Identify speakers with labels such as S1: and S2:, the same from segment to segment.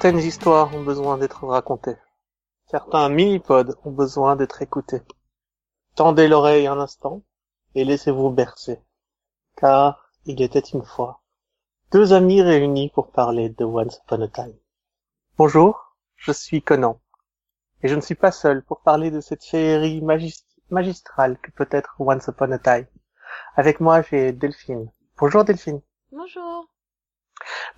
S1: Certaines histoires ont besoin d'être racontées. Certains mini-pods ont besoin d'être écoutés. Tendez l'oreille un instant et laissez-vous bercer. Car il était une fois deux amis réunis pour parler de Once Upon a Time. Bonjour, je suis Conan. Et je ne suis pas seul pour parler de cette féerie magis- magistrale que peut être Once Upon a Time. Avec moi, j'ai Delphine. Bonjour Delphine.
S2: Bonjour.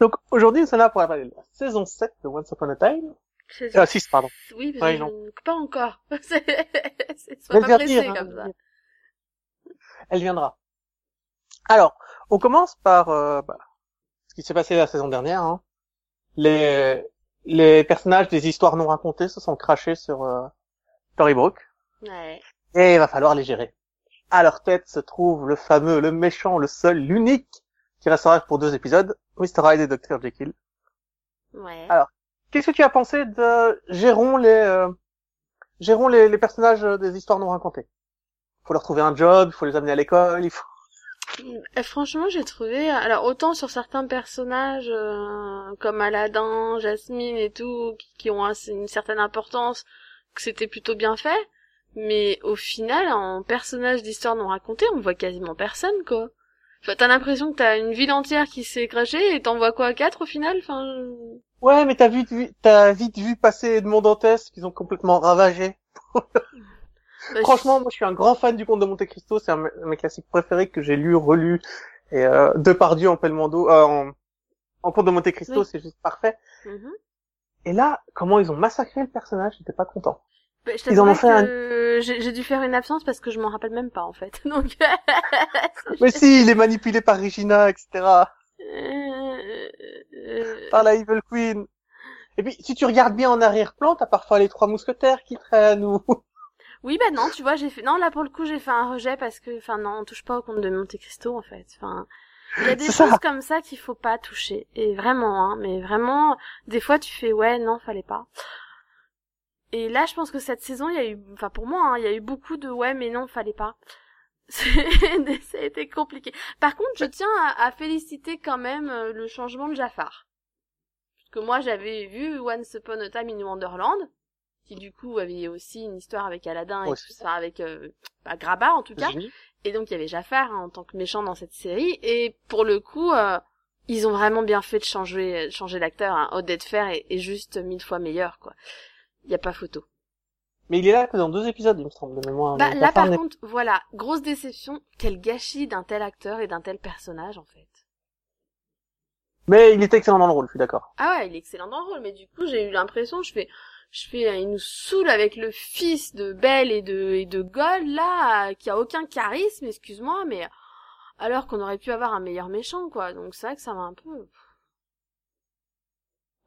S1: Donc aujourd'hui, nous sommes là pour parler de la saison 7 de Once Upon a Time.
S2: C'est-
S1: Ah, 6, pardon.
S2: Oui, parce
S1: Ouais,
S2: je
S1: non.
S2: pas encore. C'est pas pressé
S1: dire, hein.
S2: comme ça.
S1: Elle viendra. Alors, on commence par euh, bah, ce qui s'est passé la saison dernière. hein. Les, les personnages des histoires non racontées se sont crachés sur euh, Storybrooke
S2: Ouais.
S1: et il va falloir les gérer. À leur tête se trouve le fameux, le méchant, le seul, l'unique qui restera pour deux épisodes, Mr. Hyde et Dr. Jekyll.
S2: Ouais.
S1: Alors, Qu'est-ce que tu as pensé de gérons les euh, gérons les, les personnages des histoires non racontées? Faut leur trouver un job, il faut les amener à l'école, il faut
S2: Euh, franchement, j'ai trouvé, alors autant sur certains personnages euh, comme Aladdin, Jasmine et tout, qui, qui ont une certaine importance, que c'était plutôt bien fait, mais au final, en personnage d'histoire non racontée, on voit quasiment personne, quoi. T'as l'impression que t'as une ville entière qui s'est crachée et t'en vois quoi, quatre au final? Enfin,
S1: Ouais, mais t'as vite vu, t'as vite vu passer Edmond Dantès qu'ils ont complètement ravagé.
S2: bah,
S1: Franchement, moi, je suis un grand fan du Conte de Monte Cristo. C'est un, de mes classiques préférés que j'ai lu, relu. Et euh, Depardieu en Pelmando, euh, en, en Conte de Monte Cristo,
S2: Oui.
S1: c'est juste parfait.
S2: mhm.
S1: Et là, comment ils ont massacré le personnage, j'étais pas content.
S2: Bah, je
S1: Ils en ont fait
S2: j'ai j'ai dû faire une absence parce que je m'en rappelle même pas en fait. Donc
S1: Mais si, il est manipulé par Regina, etc.
S2: Euh, euh,
S1: Par la Evil Queen. Et puis, si tu regardes bien en arrière-plan, t'as parfois les trois mousquetaires qui traînent ou...
S2: Oui bah non, tu vois, j'ai fait non là pour le coup, j'ai fait un rejet parce que enfin non, on touche pas au compte de Monte Cristo en fait. Enfin il y a des
S1: ça.
S2: choses comme ça qu'il faut pas toucher et vraiment hein, mais vraiment des fois tu fais ouais, non, fallait pas. Et là, je pense que cette saison, il y a eu enfin pour moi, hein, il y a eu beaucoup de ouais mais non, fallait pas. C'est- ça a été compliqué. Par contre, je tiens à, à féliciter quand même euh, le changement de Jafar. Parce que moi, j'avais vu Once Upon a Time in Wonderland, qui du coup avait aussi une histoire avec Aladdin et tout ça, avec euh, bah, Grabat en tout cas.
S1: Génie.
S2: Et donc il y avait Jafar hein, en tant que méchant dans cette série. Et pour le coup, euh, ils ont vraiment bien fait de changer, changer l'acteur. Hein. Odette Fer est, est juste mille fois meilleur, quoi. Il y a pas photo.
S1: Mais il est là que dans deux épisodes, il me semble, de mémoire.
S2: Bah là par contre, voilà, grosse déception. Quel gâchis d'un tel acteur et d'un tel personnage en fait.
S1: Mais il était excellent dans le rôle, je suis d'accord.
S2: Ah ouais, il est excellent dans le rôle, mais du coup j'ai eu l'impression, je fais, je fais, il nous saoule avec le fils de Belle et de et de Gold là, qui a aucun charisme, excuse-moi, mais alors qu'on aurait pu avoir un meilleur méchant quoi. Donc c'est vrai que ça m'a un peu,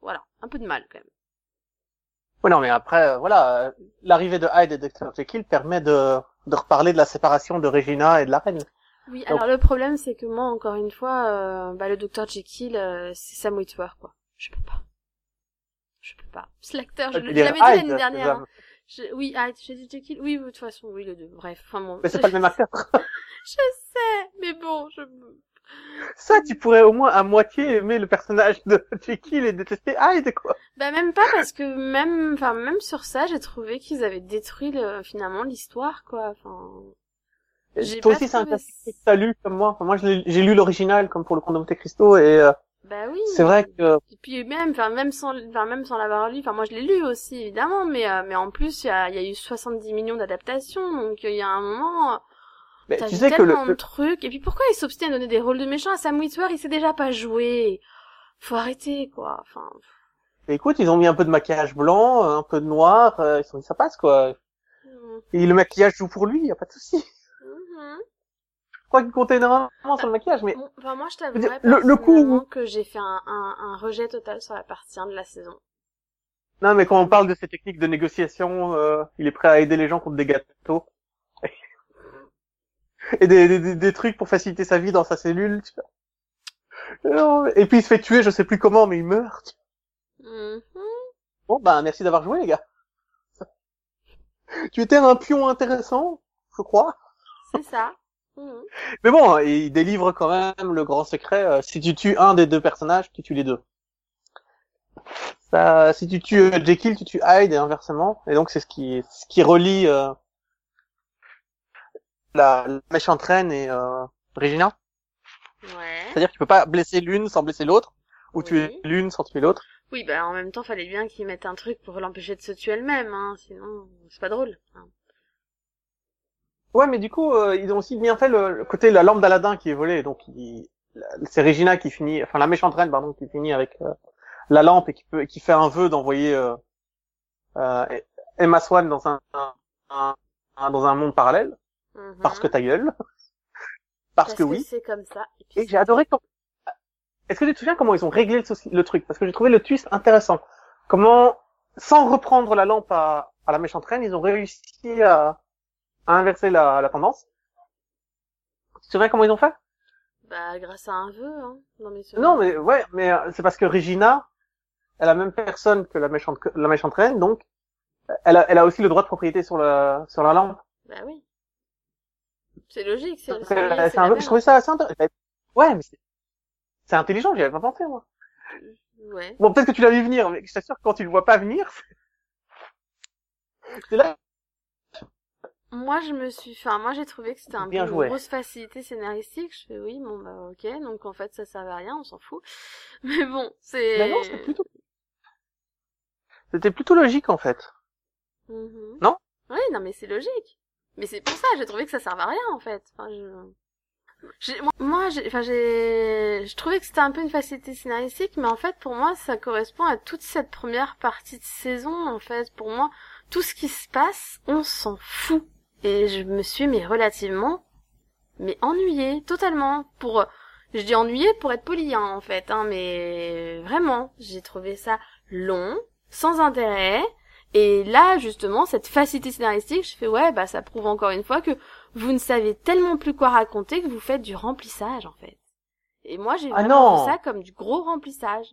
S2: voilà, un peu de mal quand même.
S1: Ouais, non, mais après, euh, voilà, euh, l'arrivée de Hyde et Dr. Jekyll permet de, de reparler de la séparation de Regina et de la reine.
S2: Oui,
S1: Donc-
S2: alors le problème c'est que moi encore une fois, euh, bah le docteur Jekyll, euh, c'est Sam Witwer quoi. Je peux pas. Je peux pas. C'est l'acteur, je, je
S1: dirais
S2: l'avais dit
S1: Hyde,
S2: l'année dernière. hein. Je- oui, ah, j'ai dit Jekyll. Oui, de toute façon, oui, les deux. Bref, enfin bon.
S1: Mais c'est pas le même acteur.
S2: Je sais, mais bon, je...
S1: Ça, tu pourrais au moins à moitié aimer le personnage de Jekyll et détester Hyde, quoi?
S2: Bah même pas parce que même, enfin même sur ça, j'ai trouvé qu'ils avaient détruit le, finalement l'histoire, quoi. Enfin, J'ai
S1: Toi aussi, c'est un classique que t'as lu comme moi. Enfin, moi, j'ai lu l'original comme pour le Conte de Monte Cristo et euh,
S2: bah oui.
S1: c'est vrai que
S2: Et puis même, enfin même sans, enfin même sans l'avoir lu, enfin moi je l'ai lu aussi évidemment, mais euh, mais en plus il y a, y a eu 70 millions d'adaptations, donc il y a un moment,
S1: mais tu sais que le,
S2: tellement de
S1: le-
S2: trucs. Et puis pourquoi ils s'obstinent à donner des rôles de méchants à Sam Witwer? Il sait déjà pas jouer. Faut arrêter quoi. Enfin.
S1: écoute, ils ont mis un peu de maquillage blanc, un peu de noir, euh, ils sont dit ça passe quoi.
S2: hmm,
S1: Et le maquillage joue pour lui, y a pas de souci.
S2: mhm.
S1: Je crois qu'il comptait énormément sur le maquillage, mais
S2: Bon, enfin, moi, je t'avouerais
S1: le- le coup-
S2: que j'ai fait un, un, un rejet total sur la partie 1 de la saison.
S1: non, mais quand on parle de ces techniques de négociation, euh, il est prêt à aider les gens contre des gâteaux et des, des, des- trucs pour faciliter sa vie dans sa cellule. tu vois. Non, Et puis il se fait tuer, je sais plus comment, mais il meurt.
S2: Mhm.
S1: Bon, bah merci d'avoir joué, les gars. Tu étais un pion intéressant, je crois.
S2: C'est ça. Mhm.
S1: Mais bon, il délivre quand même le grand secret. euh, si tu tues un des deux personnages, tu tues les deux. Ça, si tu tues euh, Jekyll, tu tues Hyde et inversement. Et donc c'est ce qui ce qui relie euh, la, la méchante reine et euh, Regina.
S2: Ouais.
S1: C'est-à-dire que tu peux pas blesser l'une sans blesser l'autre, ou
S2: Oui.
S1: tuer l'une sans tuer l'autre.
S2: Oui, bah en même temps, fallait bien qu'ils mettent un truc pour l'empêcher de se tuer elle-même, hein, sinon c'est pas drôle. hein.
S1: Ouais, mais du coup, euh, ils ont aussi bien fait le, le côté la lampe d'Aladin qui est volée. Donc, c'est Regina qui finit, enfin la méchante reine, pardon, qui finit avec euh, la lampe et qui peut, qui fait un vœu d'envoyer euh, euh, Emma Swan dans un, un- un- dans un monde parallèle,
S2: Mhm.
S1: parce que ta gueule, parce, que oui.
S2: c'est comme ça. Et puis
S1: Et j'ai adoré. quand- Est-ce que tu te souviens comment ils ont réglé le, souci- le truc? Parce que j'ai trouvé le twist intéressant. Comment, sans reprendre la lampe à, à la méchante reine, ils ont réussi à, à inverser la, la tendance. Tu te souviens comment ils ont fait?
S2: Bah grâce à un vœu, hein. Non mais
S1: Non, mais ouais, mais euh, c'est parce que Regina est la même personne que la méchante la méchante reine, donc elle a, elle a aussi le droit de propriété sur la sur la lampe.
S2: Bah oui. C'est logique, c'est
S1: c'est un je trouvais ça assez intéressant. Ouais, mais c'est intelligent, j'y avais pas pensé moi.
S2: Ouais.
S1: Bon, peut-être que tu l'as vu venir, mais je t'assure que quand tu le vois pas venir, c'est là.
S2: Moi, je me suis, enfin, moi, j'ai trouvé que c'était un peu
S1: Bien
S2: une
S1: joué.
S2: grosse facilité scénaristique. Je fais oui, bon, bah, ok. Donc, en fait, ça servait à rien, on s'en fout. Mais bon, c'est...
S1: Mais non, c'était plutôt c'était plutôt logique en fait.
S2: Mhm.
S1: Non?
S2: Oui, non, mais c'est logique. Mais c'est pour ça, j'ai trouvé que ça servait à rien, en fait. Moi, j'ai, enfin, j'ai, je trouvais que c'était un peu une facilité scénaristique, mais en fait, pour moi, ça correspond à toute cette première partie de saison, en fait. Pour moi, tout ce qui se passe, on s'en fout. Et je me suis, mais relativement, mais ennuyée, totalement. Pour, je dis ennuyée pour être poli, hein, en fait, hein, mais vraiment, j'ai trouvé ça long, sans intérêt, et là, justement, cette facilité scénaristique, je fais ouais, bah ça prouve encore une fois que vous ne savez tellement plus quoi raconter que vous faites du remplissage en fait. Et moi, j'ai
S1: Ah
S2: vraiment vu ça comme du gros remplissage.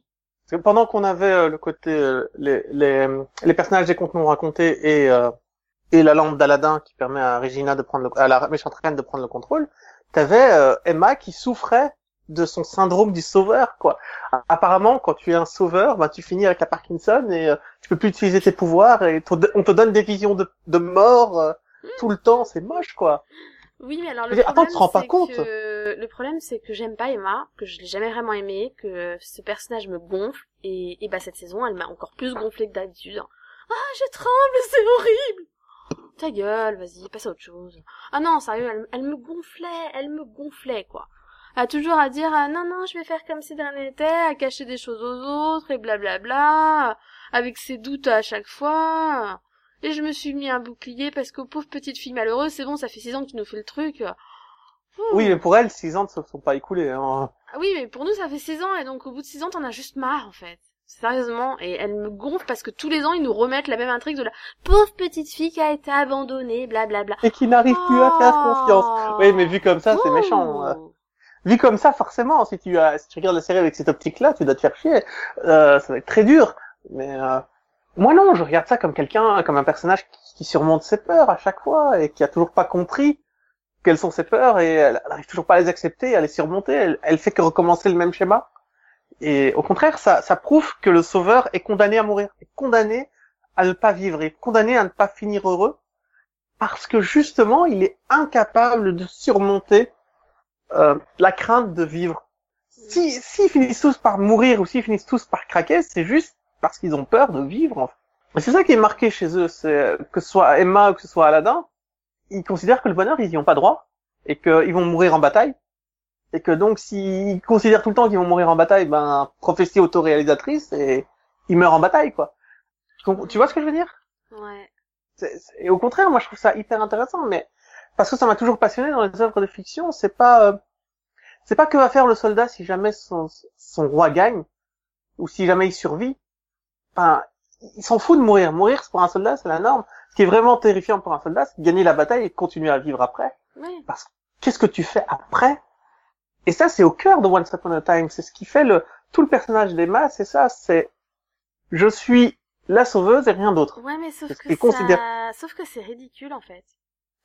S1: Parce que pendant qu'on avait euh, le côté euh, les, les les personnages des contes non racontés et euh, et la lampe d'Aladin qui permet à Regina de prendre le, à la méchante reine de prendre le contrôle, t'avais euh, Emma qui souffrait de son syndrome du sauveur quoi. Apparemment, quand tu es un sauveur, bah tu finis avec la Parkinson et euh, tu peux plus utiliser tes pouvoirs et on te donne des visions de, de mort euh, tout le temps, c'est moche quoi.
S2: Oui, mais alors le
S1: dire, attends,
S2: problème,
S1: tu te compte
S2: que le problème, c'est que j'aime pas Emma, que je l'ai jamais vraiment aimée, que ce personnage me gonfle, et, et bah cette saison, elle m'a encore plus gonflé que d'habitude. Ah, je tremble, c'est horrible. Ta gueule, vas-y, passe à autre chose. Ah non, sérieux, elle, elle me gonflait, elle me gonflait, quoi. À toujours à dire, ah, non, non, je vais faire comme si de rien n'était, à cacher des choses aux autres, et blablabla, avec ses doutes à chaque fois. Et je me suis mis un bouclier parce que pauvre petite fille malheureuse, c'est bon, ça fait six ans que tu nous fais le truc. Ouh.
S1: Oui, mais pour elle, six ans ne se sont pas écoulés. Hein.
S2: Ah oui, mais pour nous, ça fait six ans, et donc au bout de six ans, t'en as juste marre, en fait. Sérieusement, et elle me gonfle parce que tous les ans, ils nous remettent la même intrigue de la pauvre petite fille qui a été abandonnée, blablabla.
S1: Et qui n'arrive plus à faire
S2: Oh.
S1: confiance. Oui, mais vu comme ça, c'est méchant. Vu comme ça, forcément, si tu as, si tu regardes la série avec cette optique-là, tu dois te faire chier. Euh, ça va être très dur. Mais euh, moi non, je regarde ça comme quelqu'un, comme un personnage qui, surmonte ses peurs à chaque fois et qui a toujours pas compris quelles sont ses peurs et elle, elle arrive toujours pas à les accepter, à les surmonter. Elle, elle fait que recommencer le même schéma. Et au contraire, ça, ça prouve que le sauveur est condamné à mourir, est condamné à ne pas vivre, est condamné à ne pas finir heureux parce que justement, il est incapable de surmonter euh, la crainte de vivre. Si s'ils finissent tous par mourir ou s'ils finissent tous par craquer, c'est juste parce qu'ils ont peur de vivre. En fait. Et c'est ça qui est marqué chez eux, c'est que ce soit Emma ou que ce soit Aladdin, ils considèrent que le bonheur ils y ont pas droit et qu'ils vont mourir en bataille et que donc s'ils considèrent tout le temps qu'ils vont mourir en bataille, ben prophétie autoréalisatrice et ils meurent en bataille quoi. Tu vois ce que je veux dire?
S2: Ouais.
S1: Et au contraire, moi je trouve ça hyper intéressant, mais parce que ça m'a toujours passionné dans les œuvres de fiction, c'est pas euh, c'est pas que va faire le soldat si jamais son, son roi gagne ou si jamais il survit. Enfin, il s'en fout de mourir. Mourir c'est pour un soldat, c'est la norme. Ce qui est vraiment terrifiant pour un soldat, c'est de gagner la bataille et de continuer à vivre après.
S2: Ouais.
S1: Parce que qu'est-ce que tu fais après? Et ça, c'est au cœur de Once Upon a Time. C'est ce qui fait le tout le personnage d'Emma. C'est ça. C'est je suis la sauveuse et rien d'autre.
S2: Ouais, mais sauf que ça... sauf que c'est ridicule, en fait.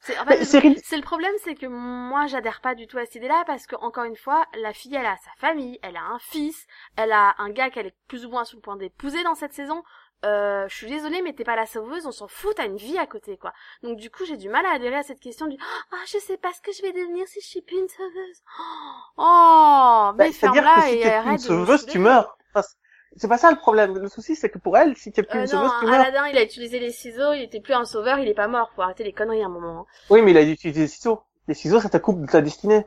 S2: C'est en
S1: Mais
S2: fait, le problème, c'est que moi j'adhère pas du tout à cette idée-là parce que encore une fois, la fille elle a sa famille, elle a un fils, elle a un gars qu'elle est plus ou moins sur le point d'épouser dans cette saison. Euh, je suis désolée, mais t'es pas la sauveuse, on s'en fout, t'as une vie à côté, quoi. Donc du coup, j'ai du mal à adhérer à cette question du ah je sais pas ce que je vais devenir si je suis plus une sauveuse. Oh,
S1: Bah,
S2: mais ferme-la
S1: que si
S2: et
S1: t'es
S2: arrête
S1: une
S2: de me
S1: sauveuse, tu meurs. Enfin, c'est- pas ça le problème. Le souci, c'est que pour elle, si t'es plus
S2: Euh,
S1: une
S2: non,
S1: sauveuse, tu meurs.
S2: Aladdin, il a utilisé les ciseaux, il était plus un sauveur, il est pas mort. Faut arrêter les conneries à un moment. hein.
S1: Oui, mais il a utilisé les ciseaux. Les ciseaux, ça te coupe de ta destinée.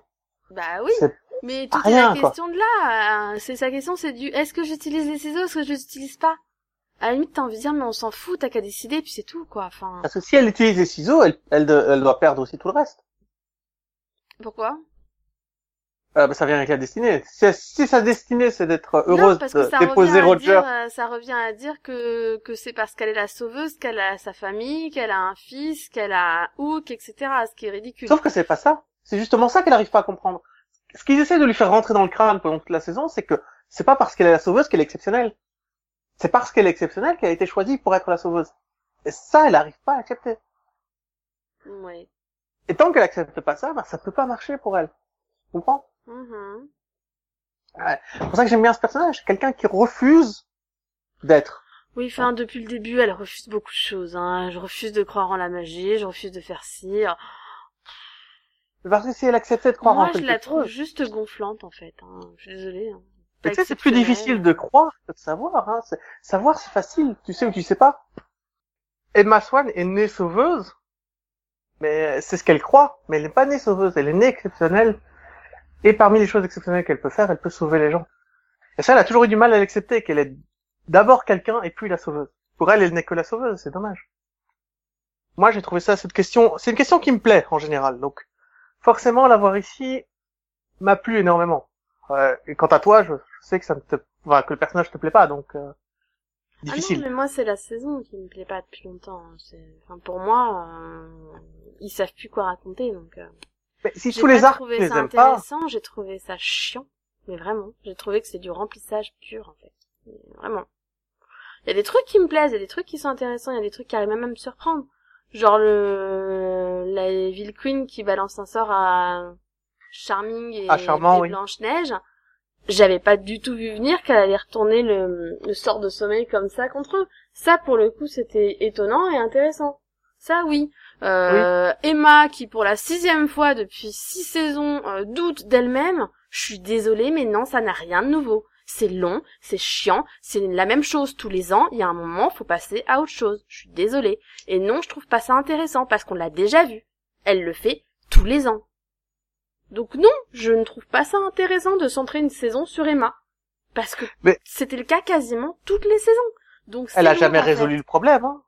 S2: Bah oui.
S1: C'est-
S2: Mais toute
S1: rien,
S2: la
S1: quoi.
S2: question de là. euh, C'est sa question, c'est du est-ce que j'utilise les ciseaux, est-ce que je les utilise pas? À la limite, t'as envie de dire mais on s'en fout, t'as qu'à décider, puis c'est tout quoi. Enfin,
S1: Parce que si elle utilise les ciseaux, elle, elle doit perdre aussi tout le reste.
S2: pourquoi?
S1: Euh, bah, ça vient avec la destinée. Si, si sa destinée, c'est d'être heureuse de déposer Roger.
S2: dire, euh, ça revient à dire que que c'est parce qu'elle est la sauveuse, qu'elle a sa famille, qu'elle a un fils, qu'elle a Hook, etc. Ce qui est ridicule.
S1: Sauf que c'est pas ça. C'est justement ça qu'elle n'arrive pas à comprendre. Ce qu'ils essaient de lui faire rentrer dans le crâne pendant toute la saison, c'est que c'est pas parce qu'elle est la sauveuse qu'elle est exceptionnelle. C'est parce qu'elle est exceptionnelle qu'elle a été choisie pour être la sauveuse. Et ça, elle n'arrive pas à accepter.
S2: Ouais.
S1: Et tant qu'elle accepte pas ça, bah, ça peut pas marcher pour elle. Tu comprends?
S2: Mhm.
S1: C'est pour ça que j'aime bien ce personnage. Quelqu'un qui refuse d'être.
S2: Oui, enfin, depuis le début, elle refuse beaucoup de choses. Hein. Je refuse de croire en la magie, je refuse de faire ci.
S1: Parce que si elle acceptait de croire
S2: Moi,
S1: en
S2: je
S1: quelque
S2: la trouve
S1: chose,
S2: juste gonflante, en fait. Hein. Je suis désolée. Hein.
S1: Tu sais, c'est plus difficile de croire que de savoir. Hein. Savoir, c'est facile. Tu sais ou tu sais pas. Emma Swan est née sauveuse, mais c'est ce qu'elle croit. Mais elle n'est pas née sauveuse. Elle est née exceptionnelle. Et parmi les choses exceptionnelles qu'elle peut faire, elle peut sauver les gens. Et ça, elle a toujours eu du mal à l'accepter, qu'elle est d'abord quelqu'un et puis la sauveuse. Pour elle, elle n'est que la sauveuse. C'est dommage. Moi, j'ai trouvé ça, cette question, c'est une question qui me plaît, en général. Donc, forcément, l'avoir ici m'a plu énormément. Euh, et quant à toi, je, je sais que ça ne te, enfin, que le personnage te plaît pas, donc euh,
S2: Ah non,
S1: difficile.
S2: mais moi, c'est la saison qui me plaît pas depuis longtemps. Enfin, pour moi, euh, ils savent plus quoi raconter, donc...
S1: mais, si
S2: J'ai
S1: tous les arcs, tu
S2: trouvé
S1: les
S2: ça
S1: aimes
S2: intéressant, j'ai trouvé ça chiant. Mais vraiment, j'ai trouvé que c'est du remplissage pur, en fait. Mais Vraiment. Il y a des trucs qui me plaisent, il y a des trucs qui sont intéressants, il y a des trucs qui arrivent même à me surprendre. Genre le, la Ville Queen qui balance un sort à Charming et,
S1: À Charmant,
S2: et
S1: oui.
S2: Blanche-Neige. J'avais pas du tout vu venir qu'elle allait retourner le, le sort de sommeil comme ça contre eux. Ça, pour le coup, c'était étonnant et intéressant. Ça, oui. Euh, Emma, qui pour la sixième fois depuis six saisons euh, doute d'elle-même, je suis désolée, mais non, ça n'a rien de nouveau. C'est long, c'est chiant, c'est la même chose tous les ans. Il y a un moment, faut passer à autre chose. Je suis désolée. Et non, je trouve pas ça intéressant parce qu'on l'a déjà vu. Elle le fait tous les ans. Donc non, je ne trouve pas ça intéressant de centrer une saison sur Emma. Parce que
S1: Mais-
S2: c'était le cas quasiment toutes les saisons. Donc
S1: elle a jamais résolu le problème. Hein.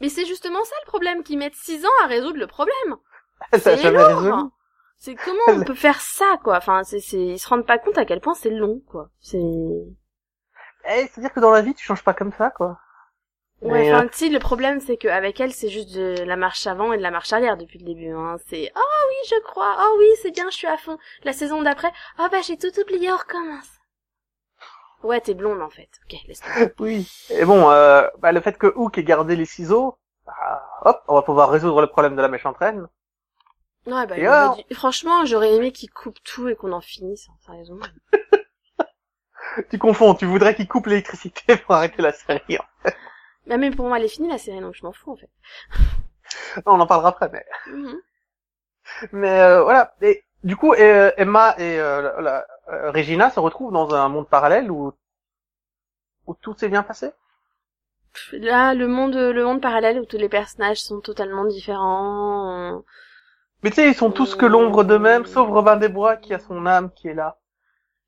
S2: Mais c'est justement ça le problème, qu'ils mettent six ans à résoudre le problème. C'est
S1: jamais résolu.
S2: C'est comment on peut faire ça, quoi? Enfin, c'est, c'est, ils se rendent pas compte à quel point c'est long, quoi. C'est,
S1: Eh, C'est-à-dire que dans la vie, tu changes pas comme ça, quoi.
S2: ouais, enfin,
S1: euh,
S2: si, le problème, c'est qu'avec elle, c'est juste de la marche avant et de la marche arrière depuis le début, hein. C'est, oh oui, je crois, oh oui, c'est bien, je suis à fond. La saison d'après, oh bah, j'ai tout oublié, on recommence. Ouais, t'es blonde, en fait. Ok, laisse tomber.
S1: Oui. Et bon, euh, bah, le fait que Hook ait gardé les ciseaux, bah, hop, on va pouvoir résoudre le problème de la méchante reine.
S2: Ouais, bah,
S1: Et
S2: il aurait
S1: alors
S2: dû- franchement, j'aurais aimé qu'il coupe tout et qu'on en finisse, hein, sérieusement.
S1: Tu confonds, tu voudrais qu'il coupe l'électricité pour arrêter la série.
S2: Bah, mais pour moi, elle est finie, la série, donc je m'en fous, en fait.
S1: Non, on en parlera après, mais,
S2: Mhm.
S1: mais euh, voilà. Et du coup, euh, Emma et euh, la- la- euh, Regina se retrouvent dans un monde parallèle où où tout s'est bien passé?
S2: Là, le monde, le monde parallèle où tous les personnages sont totalement différents.
S1: Mais tu sais, ils sont tous que l'ombre d'eux-mêmes, sauf Robin des Bois qui a son âme qui est là.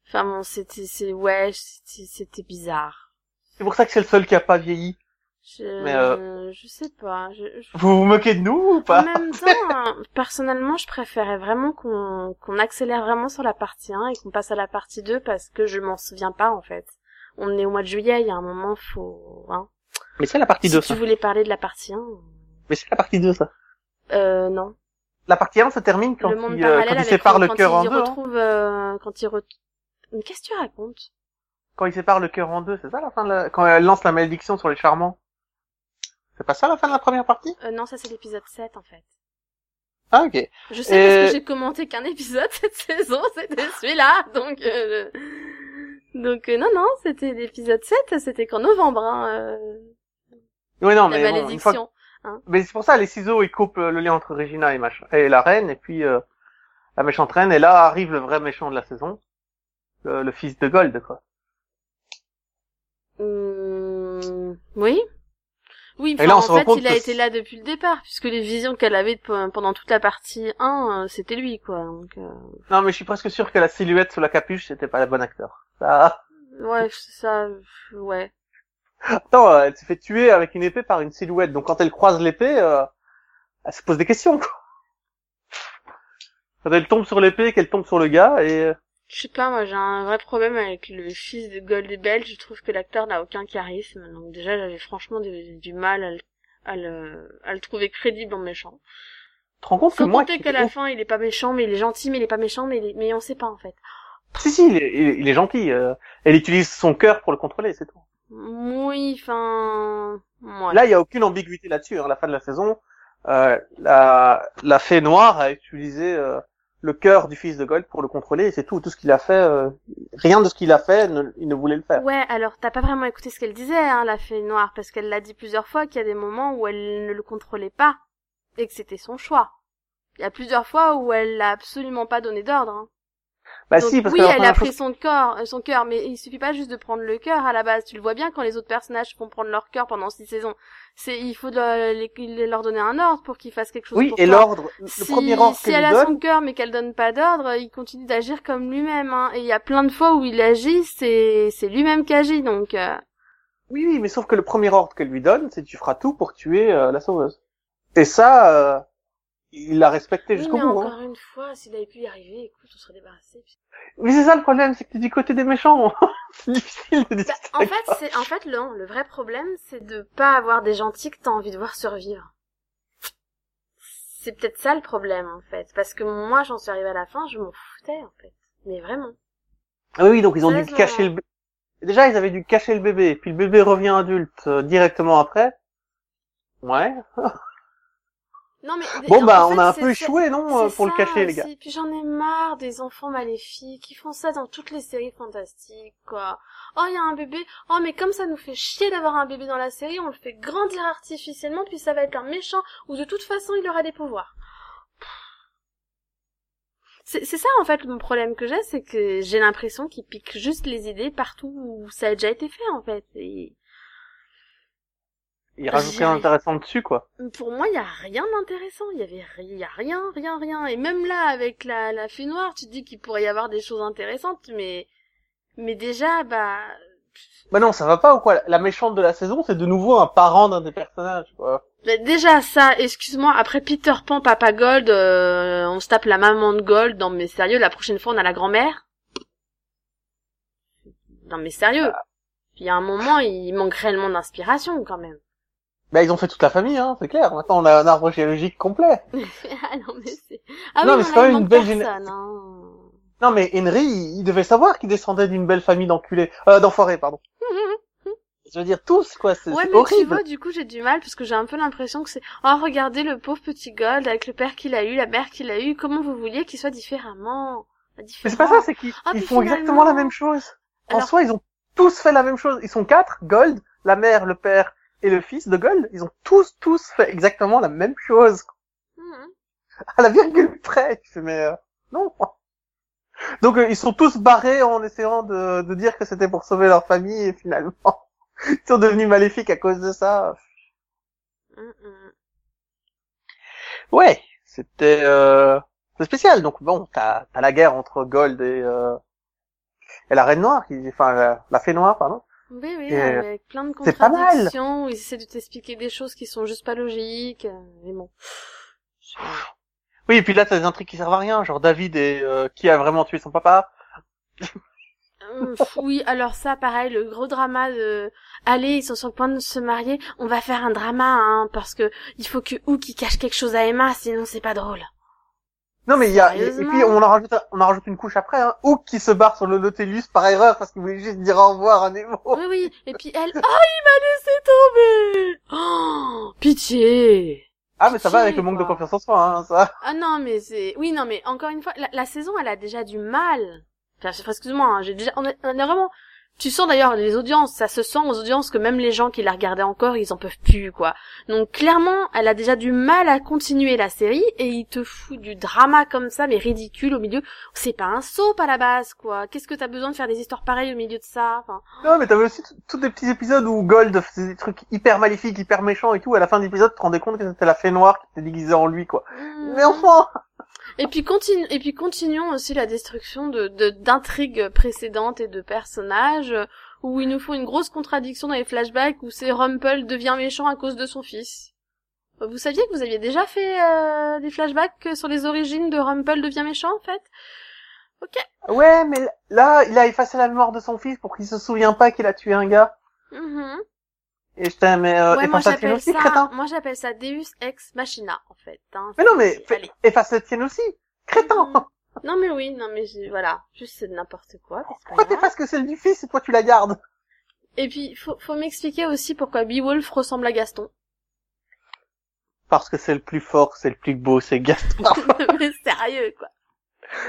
S2: Enfin bon, c'était, c'est, ouais, c'était, c'était bizarre.
S1: C'est pour ça que c'est le seul qui a pas vieilli.
S2: Je,
S1: Mais, euh,
S2: je sais pas. Je, je-
S1: Vous vous moquez de nous ou
S2: En
S1: pas
S2: même temps, hein, personnellement, je préférais vraiment qu'on, qu'on accélère vraiment sur la partie 1 et qu'on passe à la partie 2 parce que je m'en souviens pas, en fait. On est au mois de juillet, il y a un moment, faut, hein.
S1: Mais c'est la partie
S2: Si
S1: 2,
S2: tu
S1: ça.
S2: voulais parler de la partie 1,
S1: Mais c'est la partie 2, ça.
S2: euh, non.
S1: La partie 1 se termine quand
S2: le monde
S1: il, euh, quand il sépare le
S2: quand
S1: cœur en deux. hein.
S2: retrouve, euh, quand il re... Mais qu'est-ce que tu racontes?
S1: Quand il sépare le cœur en deux, c'est ça la fin de la... Quand elle lance la malédiction sur les charmants? C'est pas ça la fin de la première partie?
S2: Euh, non, ça c'est l'épisode 7, en fait.
S1: Ah, ok.
S2: Je sais parce que j'ai commenté qu'un épisode cette saison, c'était celui-là, donc... euh, Donc euh, non, non, c'était l'épisode 7, c'était qu'en novembre, hein, euh,
S1: Oui, non,
S2: la
S1: mais bon, une fois
S2: malédiction.
S1: Mais c'est pour ça, les ciseaux, ils coupent euh, le lien entre Regina et, la reine, et puis euh, la méchante reine, et là arrive le vrai méchant de la saison, le, le fils de Gold, quoi.
S2: Hum, oui. Oui,
S1: là,
S2: en fait, il a
S1: que
S2: été là depuis le départ, puisque les visions qu'elle avait pe- pendant toute la partie 1, euh, c'était lui, quoi. Donc, euh,
S1: Non, mais je suis presque sûr que la silhouette sous la capuche, c'était pas le bon acteur. Ça...
S2: ouais, ça, ouais.
S1: Attends, euh, elle s'est fait tuer avec une épée par une silhouette, donc quand elle croise l'épée, euh, elle se pose des questions, quoi. Quand elle tombe sur l'épée, qu'elle tombe sur le gars, et...
S2: Je sais pas, moi, j'ai un vrai problème avec le fils de Gold et Bell. Je trouve que l'acteur n'a aucun charisme. Donc, déjà, j'avais franchement du, du mal à le, à, le, à le trouver crédible en méchant.
S1: Tu te rends compte que moi...
S2: compter qu'à la fin, il est pas méchant, mais il est gentil, mais il est pas méchant, mais, est- mais on sait pas, en fait.
S1: Si, si, il est, il est- il est gentil. euh, elle utilise son cœur pour le contrôler, c'est tout.
S2: Oui, enfin... Ouais.
S1: Là, il y a aucune ambiguïté là-dessus. Hein. À la fin de la saison, euh, la, la fée noire a utilisé euh, le cœur du fils de Gold pour le contrôler, et c'est tout. Tout ce qu'il a fait, euh, rien de ce qu'il a fait, il ne voulait le faire.
S2: Ouais, alors t'as pas vraiment écouté ce qu'elle disait, hein, la fée noire, parce qu'elle l'a dit plusieurs fois qu'il y a des moments où elle ne le contrôlait pas et que c'était son choix. Il y a plusieurs fois où elle l'a absolument pas donné d'ordre. hein.
S1: Bah
S2: Donc,
S1: si, parce
S2: oui,
S1: que
S2: elle a pris son cœur, euh, son cœur, mais il suffit pas juste de prendre le cœur à la base. Tu le vois bien quand les autres personnages font prendre leur cœur pendant six saisons. C'est, il faut les- leur donner un ordre pour qu'ils fassent quelque chose
S1: Oui,
S2: pour
S1: et l'ordre, le
S2: si,
S1: premier ordre
S2: si elle a
S1: donne,
S2: son cœur mais qu'elle donne pas d'ordre, il continue d'agir comme lui-même. Hein. Et il y a plein de fois où il agit, c'est c'est lui-même qui agit. Donc euh,
S1: oui, oui, mais sauf que le premier ordre qu'elle lui donne, c'est tu feras tout pour tuer euh, la sauveuse. Et ça, euh, il l'a respecté jusqu'au bout. Hein.
S2: encore une fois, s'il avait pu y arriver, écoute, on serait débarrassé.
S1: Mais c'est ça le problème, c'est que t'es du côté des méchants. c'est difficile de
S2: Bah, en fait, c'est en fait non, le vrai problème, c'est de pas avoir des gentils que t'as envie de voir survivre. C'est peut-être ça le problème en fait, parce que moi, j'en suis arrivée à la fin, je m'en foutais en fait, mais vraiment.
S1: Ah oui, donc ils ont dû cacher le bébé. Déjà, ils avaient dû cacher le bébé, puis le bébé revient adulte euh, directement après. Ouais.
S2: Non mais
S1: Bon bah,
S2: fait,
S1: on a un peu échoué, non, pour le cacher, les gars.
S2: Puis j'en ai marre des enfants maléfiques qui font ça dans toutes les séries fantastiques, quoi. Oh, il y a un bébé. Oh, mais comme ça nous fait chier d'avoir un bébé dans la série, on le fait grandir artificiellement, puis ça va être un méchant, ou de toute façon il aura des pouvoirs. C'est c'est ça en fait mon problème que j'ai, c'est que j'ai l'impression qu'ils piquent juste les idées partout où ça a déjà été fait en fait. Et
S1: Ils rajoutaient
S2: J'y
S1: un
S2: arrive.
S1: intéressant dessus, quoi.
S2: pour moi, il y a rien d'intéressant. Il y avait, il y a rien, rien, rien. Et même là, avec la, la fée noire, tu te dis qu'il pourrait y avoir des choses intéressantes, mais, mais déjà, bah,
S1: Bah non, ça va pas ou quoi? La méchante de la saison, c'est de nouveau un parent d'un des personnages, quoi.
S2: bah, déjà ça, excuse-moi, après Peter Pan, Papa Gold, euh, on se tape la maman de Gold. Non mais sérieux, la prochaine fois on a la grand-mère. Non mais sérieux. Il y a un moment, il manque réellement d'inspiration quand même.
S1: Bah ils ont fait toute la famille, hein, c'est clair. Maintenant, on a un arbre géologique complet.
S2: ah non mais c'est. Ah
S1: Non,
S2: oui,
S1: mais c'est quand même une belle
S2: hein.
S1: Non, mais Henry, il il devait savoir qu'il descendait d'une belle famille d'enculés, euh, d'enfoirés, pardon. Je veux dire, tous, quoi, c'est
S2: Ouais, mais tu vois, du coup, j'ai du mal parce que j'ai un peu l'impression que c'est oh regardez le pauvre petit Gold avec le père qu'il a eu, la mère qu'il a eu. Comment vous vouliez qu'il soit différemment
S1: Mais c'est pas ça, c'est qu'ils
S2: Ah,
S1: font
S2: finalement-
S1: exactement la même chose. En
S2: Alors-
S1: soi, ils ont tous fait la même chose. Ils sont quatre, Gold, la mère, le père et le fils de Gold. Ils ont tous, tous fait exactement la même chose.
S2: Mhm.
S1: À la virgule près. Tu fais, mais euh, non. Donc, euh, ils sont tous barrés en essayant de, de dire que c'était pour sauver leur famille et finalement, ils sont devenus maléfiques à cause de ça.
S2: Mhm.
S1: Ouais, c'était euh, c'est spécial. Donc bon, t'as as la guerre entre Gold et euh, et la Reine Noire, qui, enfin la, la Fée Noire, pardon.
S2: Oui, oui,
S1: euh,
S2: avec plein de contradictions où ils essaient de t'expliquer des choses qui sont juste pas logiques. euh, Mais bon.
S1: Oui, et puis là t'as des intrigues qui servent à rien, genre David et euh, qui a vraiment tué son papa?
S2: Euh, oui, alors ça, pareil, le gros drama de, allez, ils sont sur le point de se marier, on va faire un drama, hein, parce que il faut que Hook il cache quelque chose à Emma, sinon c'est pas drôle.
S1: Non mais il y a et, puis on en rajoute on en rajoute une couche après, hein. Hook qui se barre sur le Nautilus par erreur parce qu'il voulait juste dire au revoir à Nemo.
S2: Oui, oui, et puis elle, oh, il m'a laissé tomber! Oh, pitié!
S1: Ah, mais ça va avec le manque de confiance en soi, hein, ça.
S2: Ah non, mais c'est... Oui, non, mais encore une fois, la, la saison, elle a déjà du mal. Enfin, enfin, excuse-moi, hein, j'ai déjà... On est, on est vraiment... Tu sens d'ailleurs les audiences, ça se sent aux audiences que même les gens qui la regardaient encore, ils en peuvent plus, quoi. Donc clairement, elle a déjà du mal à continuer la série, et il te fout du drama comme ça, mais ridicule au milieu. C'est pas un soap à la base, quoi. Qu'est-ce que t'as besoin de faire des histoires pareilles au milieu de ça enfin,
S1: Non, mais t'avais aussi tous des petits épisodes où Gold faisait des trucs hyper maléfiques, hyper méchants et tout. À la fin de l'épisode, tu te rendais compte que c'était la fée noire qui était déguisée en lui, quoi. Mais enfin!
S2: Et puis continue, et puis continuons aussi la destruction de de- d'intrigues précédentes et de personnages euh, où ils nous font une grosse contradiction dans les flashbacks où c'est Rumple devient méchant à cause de son fils. Euh, Vous saviez que vous aviez déjà fait euh, des flashbacks sur les origines de Rumple devient méchant en fait?
S1: Ouais, mais là, il a effacé la mémoire de son fils pour qu'il se souvient pas qu'il a tué un gars.
S2: Mhm.
S1: Et je t'aime, mais euh,
S2: Ouais, moi
S1: efface la tienne aussi,
S2: ça,
S1: crétin.
S2: moi j'appelle ça Deus ex machina en fait. hein.
S1: Mais non, mais
S2: allez.
S1: efface la tienne aussi, crétin.
S2: Mhm. Non mais oui, non mais voilà, juste c'est n'importe quoi.
S1: Pourquoi t'effaces que celle du fils et toi tu la gardes?
S2: Et puis faut faut m'expliquer aussi pourquoi Beowulf ressemble à Gaston.
S1: Parce que c'est le plus fort, c'est le plus beau, c'est Gaston.
S2: mais sérieux quoi.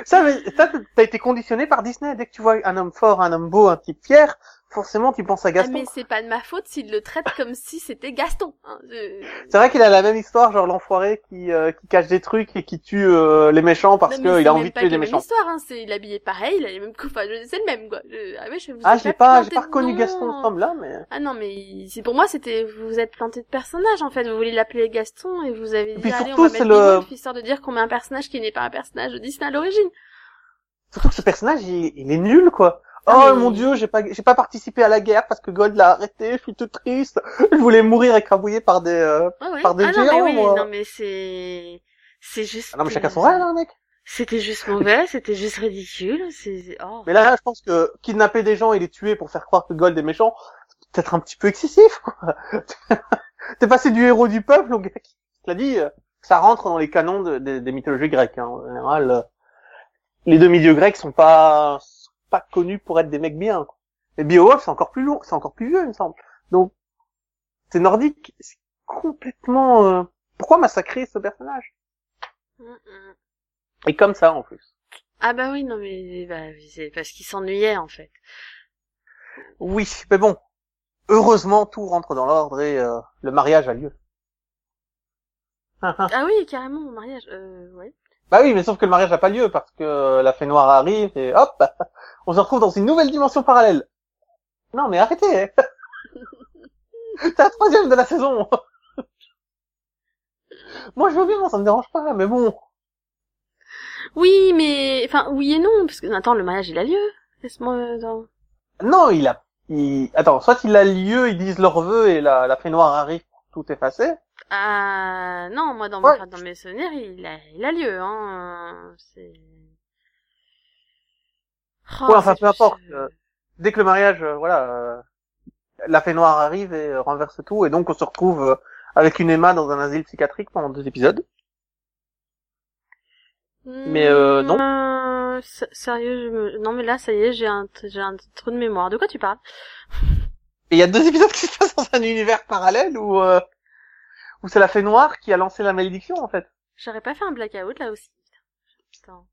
S1: ça, mais, ça, t'as été conditionné par Disney. Dès que tu vois un homme fort, un homme beau, un type fier, forcément tu penses à
S2: Ah,
S1: Gaston.
S2: mais c'est pas de ma faute s'il le traite comme si c'était Gaston. hein. Je-
S1: C'est vrai qu'il a la même histoire, genre l'enfoiré qui, euh, qui cache des trucs et qui tue euh, les méchants parce qu'il
S2: c'est
S1: a envie de tuer les
S2: la même
S1: méchants.
S2: histoire, hein. C'est, il est habillé pareil, il a les mêmes coups. Enfin, c'est le même, quoi. Je- Ah ouais, je vous
S1: Ah, j'ai pas, j'ai pas reconnu. Gaston ce homme-là, mais...
S2: Ah non, mais c'est pour moi, c'était, vous vous êtes planté de personnage, en fait. Vous voulez l'appeler Gaston et vous avez dit,
S1: puis
S2: allez,
S1: surtout,
S2: on va
S1: c'est
S2: mettre
S1: le-
S2: histoire de dire qu'on met un personnage qui n'est pas un personnage de Disney à l'origine.
S1: Surtout que ce personnage, il, il est nul, quoi.
S2: Ah,
S1: oh mon dieu, j'ai pas, j'ai pas participé à la guerre parce que Gold l'a arrêté, je suis tout triste. Je voulais mourir écrabouillé par des... euh,
S2: ouais.
S1: Par des
S2: ah non, mais
S1: géants,
S2: oui,
S1: moi.
S2: non, mais c'est, c'est juste.
S1: Ah non mais chacun son rêve, hein, mec.
S2: C'était juste mauvais, c'était juste ridicule, c'est, oh.
S1: Mais là, je pense que kidnapper des gens et les tuer pour faire croire que Gold est méchant, c'est peut-être un petit peu excessif, quoi. T'es passé du héros du peuple au gars qui l'a dit, euh, ça rentre dans les canons de- des- des mythologies grecques. Hein. En général, euh, les deux milieux grecs sont pas pas connus pour être des mecs bien. Quoi. Et Beowulf, c'est encore plus long, c'est encore plus vieux, il me semble. Donc, c'est nordique, c'est complètement... euh, Pourquoi massacrer ce personnage?
S2: Mm, mm.
S1: Et comme ça, en plus.
S2: Ah bah oui, non mais bah, c'est parce qu'il s'ennuyait en fait.
S1: Oui, mais bon. Heureusement, tout rentre dans l'ordre et euh, le mariage a lieu.
S2: Ah oui, carrément, mon mariage. Euh, ouais.
S1: Bah oui, mais sauf que le mariage n'a pas lieu parce que la fée noire arrive et hop, on se retrouve dans une nouvelle dimension parallèle. Non mais arrêtez. C'est la troisième de la saison Moi je veux bien, ça me dérange pas, mais bon.
S2: Oui, mais enfin oui et non, parce que attends, le mariage il a lieu. Laisse-moi. dans-
S1: Non, il a... Il... Attends, soit il a lieu, ils disent leur vœu et la, la fée noire arrive pour tout effacer.
S2: Ah non, moi dans,
S1: Ouais.
S2: mes, dans mes souvenirs, il a, il a lieu. Hein. C'est. Oh,
S1: Ouais, enfin, peu importe, euh, Dès que le mariage, euh, voilà, euh, la fée noire arrive et euh, renverse tout, et donc on se retrouve euh, avec une Emma dans un asile psychiatrique pendant deux épisodes. mais, euh, non.
S2: Euh, s- sérieux, je me... non mais là ça y est, j'ai un, t- j'ai un trou de mémoire. De quoi tu parles?
S1: Et il y a deux épisodes qui se passent dans un univers parallèle où, où c'est la fée noire qui a lancé la malédiction, en fait.
S2: J'aurais pas fait un blackout là aussi. Putain.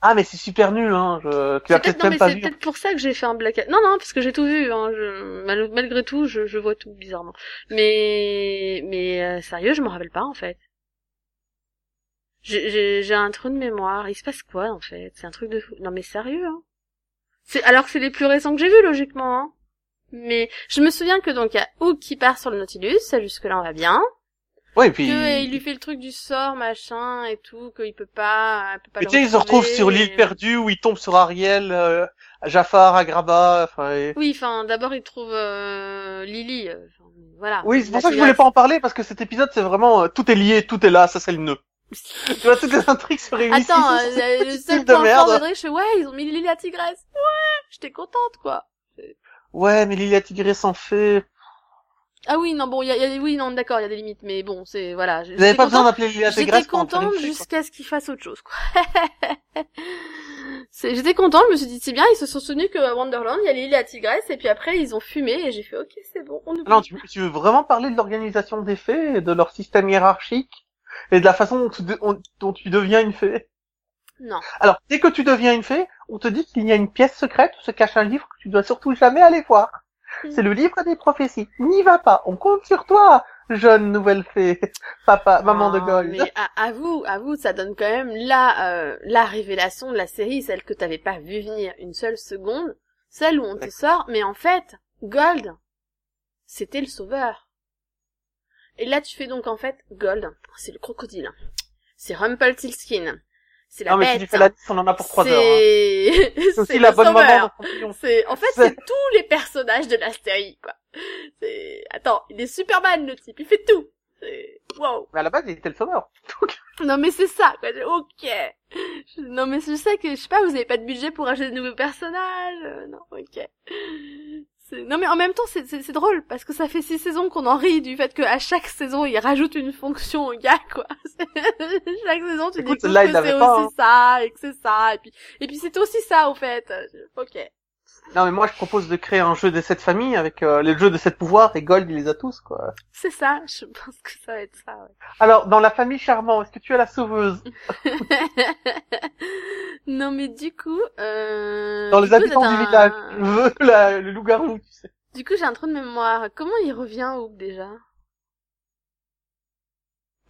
S1: Ah, mais c'est super nul, hein. Je... Tu l'as
S2: C'est peut-être
S1: même pas
S2: c'est
S1: vu.
S2: peut-être pour ça que j'ai fait un blackout. Non, non, parce que j'ai tout vu. Hein. Je... mal- Malgré tout, je, je vois tout bizarrement. Mais, mais euh, sérieux, je me rappelle pas en fait. J'ai- un trou de mémoire. Il se passe quoi en fait? C'est un truc de fou. Non mais sérieux. Hein. C'est alors que c'est les plus récents que j'ai vus logiquement. Hein. Mais je me souviens que donc il y a Hook qui part sur le Nautilus. Jusque là on va bien.
S1: Ouais, et puis...
S2: Que euh, il lui fait le truc du sort machin et tout. Qu'il peut pas. il peut pas
S1: tu sais, ils se retrouvent sur l'île
S2: et-
S1: perdue où ils tombent sur Ariel, euh, Jafar, Agrabah, enfin... et-
S2: Oui, enfin, d'abord il trouve euh, Lily. euh, voilà.
S1: Oui, c'est pour ça que je voulais pas en parler, parce que cet épisode, c'est vraiment, euh, tout est lié, tout est là, ça c'est le nœud. tu vois, toutes les intrigues se réunissent
S2: Attends, euh, le seul point fort de. Drake, je fais, ouais, ils ont mis Lily la tigresse. Ouais, j'étais contente, quoi.
S1: Ouais, mais Lilia Tigresse en fait...
S2: Ah oui, non, bon, il y a, y a- oui, non, d'accord, il y a des limites, mais bon, c'est, voilà.
S1: Vous n'avez pas besoin d'appeler
S2: J'étais contente jusqu'à ce qu'ils fassent autre chose, quoi. J'étais contente, je me suis dit, c'est bien, ils se sont souvenus qu'à Wonderland, il y a Lily la tigresse, et puis après, ils ont fumé, et j'ai fait, ok, c'est bon, on oublie.
S1: Non, tu, tu veux vraiment parler de l'organisation des faits et de leur système hiérarchique et de la façon dont tu, de- on- dont tu deviens une fée?
S2: Non.
S1: Alors, dès que tu deviens une fée, on te dit qu'il y a une pièce secrète où se cache un livre que tu dois surtout jamais aller voir.
S2: Mm.
S1: C'est le livre des prophéties. N'y va pas. On compte sur toi, jeune nouvelle fée. Papa, maman de Gold.
S2: Mais à, à vous, à vous, ça donne quand même la, euh, la révélation de la série, celle que t'avais pas vu venir une seule seconde, celle où on te sort, mais en fait, Gold, c'était le sauveur. Et là, tu fais donc en fait, Gold, c'est le crocodile. C'est Rumpelstiltskin. C'est la
S1: non, mais si tu fais la liste, on en a pour trois heures. hein.
S2: C'est
S1: aussi la bonne maman.
S2: C'est, en fait,
S1: C'est-
S2: tous les personnages de la série, quoi. C'est, attends, il est Superman, le type, il fait tout. Wow.
S1: Mais à la base, il était le sauveur.
S2: Non, mais c'est ça, quoi. Ok. Non, mais je sais que, je sais pas, vous avez pas de budget pour acheter de nouveaux personnages. Euh, non, ok. Non, mais en même temps, c'est, drôle, parce que ça fait six saisons qu'on en rit du fait qu'à chaque saison, il rajoute une fonction au gars, quoi. chaque saison, tu
S1: Écoute,
S2: découvres
S1: là,
S2: que c'est
S1: pas,
S2: aussi ça, et que c'est ça, et puis, et puis c'est aussi ça, au fait. Ok.
S1: Non, mais moi, je propose de créer un jeu des sept familles avec euh, les jeux des sept pouvoirs et Gold, il les a tous, quoi.
S2: C'est ça, je pense que ça va être ça, ouais.
S1: Alors, dans la famille Charmant, est-ce que tu es la sauveuse?
S2: Non mais du coup, euh...
S1: Dans les habitants du
S2: un-
S1: village, je veux la- le loup-garou, tu sais.
S2: Du coup, j'ai un trou de mémoire. Comment il revient Hook déjà?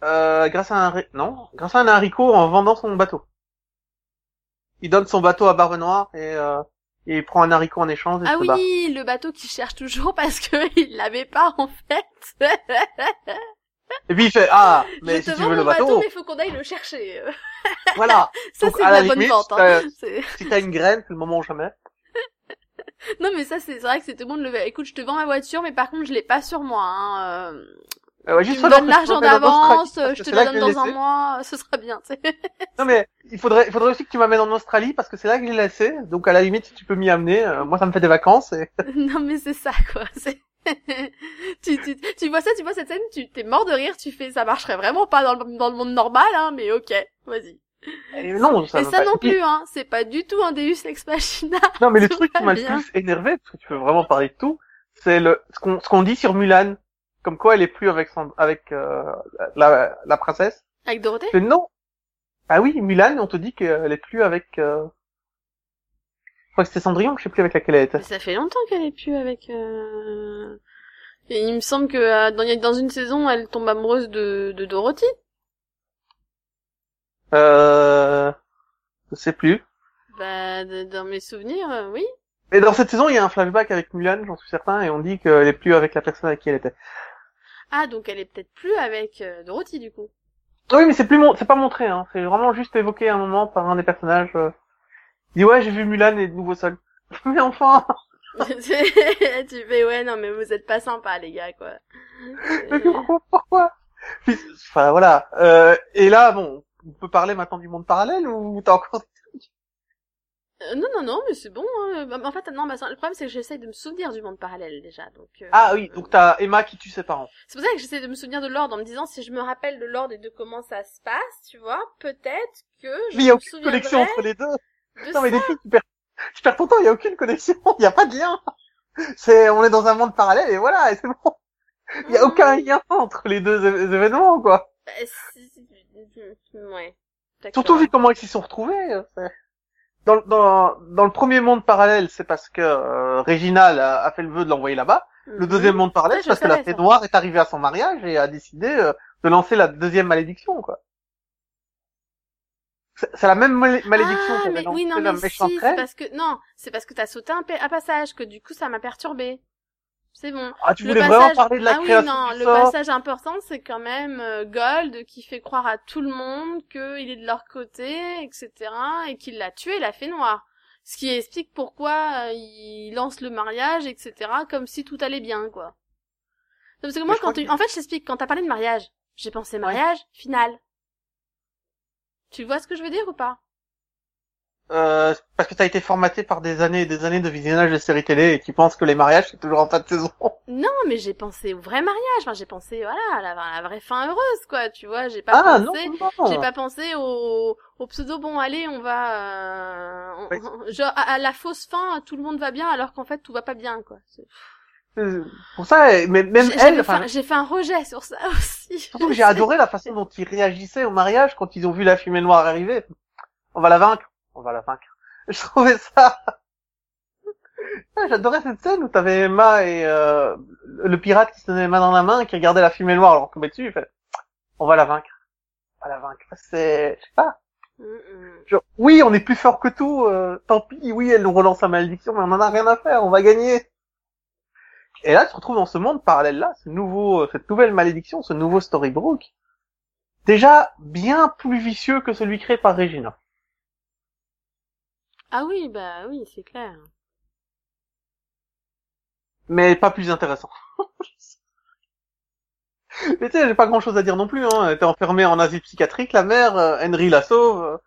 S1: Euh, grâce à un... Non, grâce à un haricot en vendant son bateau. Il donne son bateau à Barbe Noire et, euh, et il prend un haricot en échange et
S2: Ah
S1: se
S2: oui, le bateau qu'il cherche toujours parce que il l'avait pas en fait.
S1: Et puis il fait, ah, mais
S2: je
S1: si
S2: te
S1: tu veux le bateau,
S2: mais faut qu'on aille le chercher.
S1: voilà.
S2: ça c'est de la,
S1: la
S2: bonne
S1: limite,
S2: vente. Hein.
S1: euh, Si t'as une graine, c'est le moment ou jamais.
S2: Non mais ça c'est vrai que c'est tout le monde le. Écoute, je te vends ma voiture, mais par contre je l'ai pas sur moi. Hein. Euh,
S1: Euh, ouais,
S2: Tu
S1: juste
S2: me
S1: alors
S2: donnes
S1: tu
S2: l'argent d'avance,
S1: parce
S2: je te le donne dans un mois, ce sera bien. tu.
S1: Non mais il faudrait, il faudrait aussi que tu m'amènes en Australie parce que c'est là que je l'ai laissé. Donc à la limite, si tu peux m'y amener, euh, moi ça me fait des vacances. Et...
S2: non mais c'est ça quoi. Tu, tu, tu vois ça, tu vois cette scène, tu t'es mort de rire, tu fais ça marcherait vraiment pas dans le, dans le monde normal, hein, mais ok, vas-y.
S1: et non, ça
S2: Et ça
S1: pas-
S2: non plus, hein, c'est pas du tout un Deus Ex Machina.
S1: Non mais le truc qui m'a le plus énervé, parce que tu peux vraiment parler de tout, c'est le ce qu'on ce qu'on dit sur Mulan, comme quoi elle est plus avec son avec euh, la la princesse.
S2: Avec Dorothée?
S1: Fais non. Ah oui, Mulan, on te dit qu'elle est plus avec. Euh... Je crois que c'était Cendrillon, je sais plus avec laquelle elle était.
S2: Mais ça fait longtemps qu'elle est plus avec... Euh... Et il me semble que euh, dans, dans une saison, elle tombe amoureuse de, de Dorothy.
S1: Euh... Je sais plus.
S2: Bah, dans mes souvenirs, euh, oui.
S1: Mais dans cette saison, il y a un flashback avec Mulan, j'en suis certain, et on dit qu'elle est plus avec la personne avec qui elle était.
S2: Ah, donc elle est peut-être plus avec euh, Dorothy, du coup.
S1: Oui, mais c'est plus mon... c'est pas montré, hein. C'est vraiment juste évoqué à un moment par un des personnages. euh. Il dit ouais, j'ai vu Mulan et de nouveau seul. mais enfin,
S2: tu fais, ouais, non, mais vous êtes pas sympa, les gars, quoi.
S1: mais pourquoi, Enfin voilà. Euh, et là, bon, on peut parler maintenant du monde parallèle ou t'as encore
S2: Euh, non, non, non, mais c'est bon. Hein. Bah, En fait, non, bah, le problème, c'est que j'essaye de me souvenir du monde parallèle, déjà. Donc, euh,
S1: Ah oui, donc t'as Emma qui tue ses parents.
S2: C'est pour ça que j'essaie de me souvenir de l'ordre en me disant si je me rappelle de l'ordre et de comment ça se passe, tu vois, peut-être que je
S1: Mais il y a
S2: me
S1: aucune connexion entre les deux.
S2: de
S1: Non mais des filles, tu perds, tu perds ton temps, il y a aucune connexion, il y a pas de lien. C'est, on est dans un monde parallèle et voilà, et c'est bon. Il y a
S2: Mhm.
S1: aucun lien entre les deux événements, quoi.
S2: Bah, Ouais.
S1: Surtout vu comment ils s'y sont retrouvés. Dans, dans, dans le premier monde parallèle, c'est parce que euh, Réginald a, a fait le vœu de l'envoyer là-bas. Le
S2: Mhm.
S1: deuxième monde parallèle, c'est parce que la fée noire est arrivée à son mariage et a décidé euh, de lancer la deuxième malédiction, quoi. C'est la même malé- malédiction
S2: Ah, mais oui, non,
S1: la
S2: mais si, c'est parce que, non, c'est parce que t'as sauté un, un passage, que du coup, ça m'a perturbé. C'est bon.
S1: Ah, tu
S2: Le
S1: voulais
S2: passage...
S1: vraiment parler de la
S2: ah oui, non,
S1: du
S2: le
S1: sort
S2: passage important, c'est quand même euh, Gold qui fait croire à tout le monde qu'il est de leur côté, etc., et qu'il l'a tué, la fée noire. Ce qui explique pourquoi euh, il lance le mariage, etc., comme si tout allait bien, quoi. Parce que moi, quand tu... en fait, je t'explique, quand t'as parlé de mariage, j'ai pensé mariage, final. Tu vois ce que je veux dire ou pas?
S1: Euh, parce que t'as été formaté par des années et des années de visionnage de séries télé et qui pensent que les mariages c'est toujours en fin de saison.
S2: Non, mais j'ai pensé au vrai mariage. Enfin, j'ai pensé, voilà, à la, à la vraie fin heureuse, quoi. Tu vois, j'ai pas
S1: Ah
S2: pensé. J'ai pas pensé au, au pseudo bon allez on va euh, on- genre à, à la fausse fin tout le monde va bien alors qu'en fait tout va pas bien quoi.
S1: Euh, Pour ça, mais même elle, enfin,
S2: J'ai fait un rejet sur ça aussi.
S1: surtout que j'ai adoré la façon dont ils réagissaient au mariage quand ils ont vu la fumée noire arriver. On va la vaincre, on va la vaincre. Je trouvais ça. Ah, J'adorais cette scène où t'avais Emma et euh, le pirate qui se tenait les mains dans la main, qui regardait la fumée noire alors tombait dessus. Il fait, on va la vaincre, on va la vaincre. C'est, je sais pas. Genre, oui, on est plus fort que tout. euh, tant pis, oui, elle nous relance la malédiction, mais on en a rien à faire. On va gagner. Et là, tu te retrouves dans ce monde parallèle-là, ce nouveau, euh, cette nouvelle malédiction, ce nouveau Storybrooke, déjà bien plus vicieux que celui créé par Regina.
S2: Ah oui, bah oui, c'est clair.
S1: Mais pas plus intéressant. mais tu sais, j'ai pas grand-chose à dire non plus. Hein. Elle était enfermée en asile psychiatrique, la mère. euh, Henry la sauve.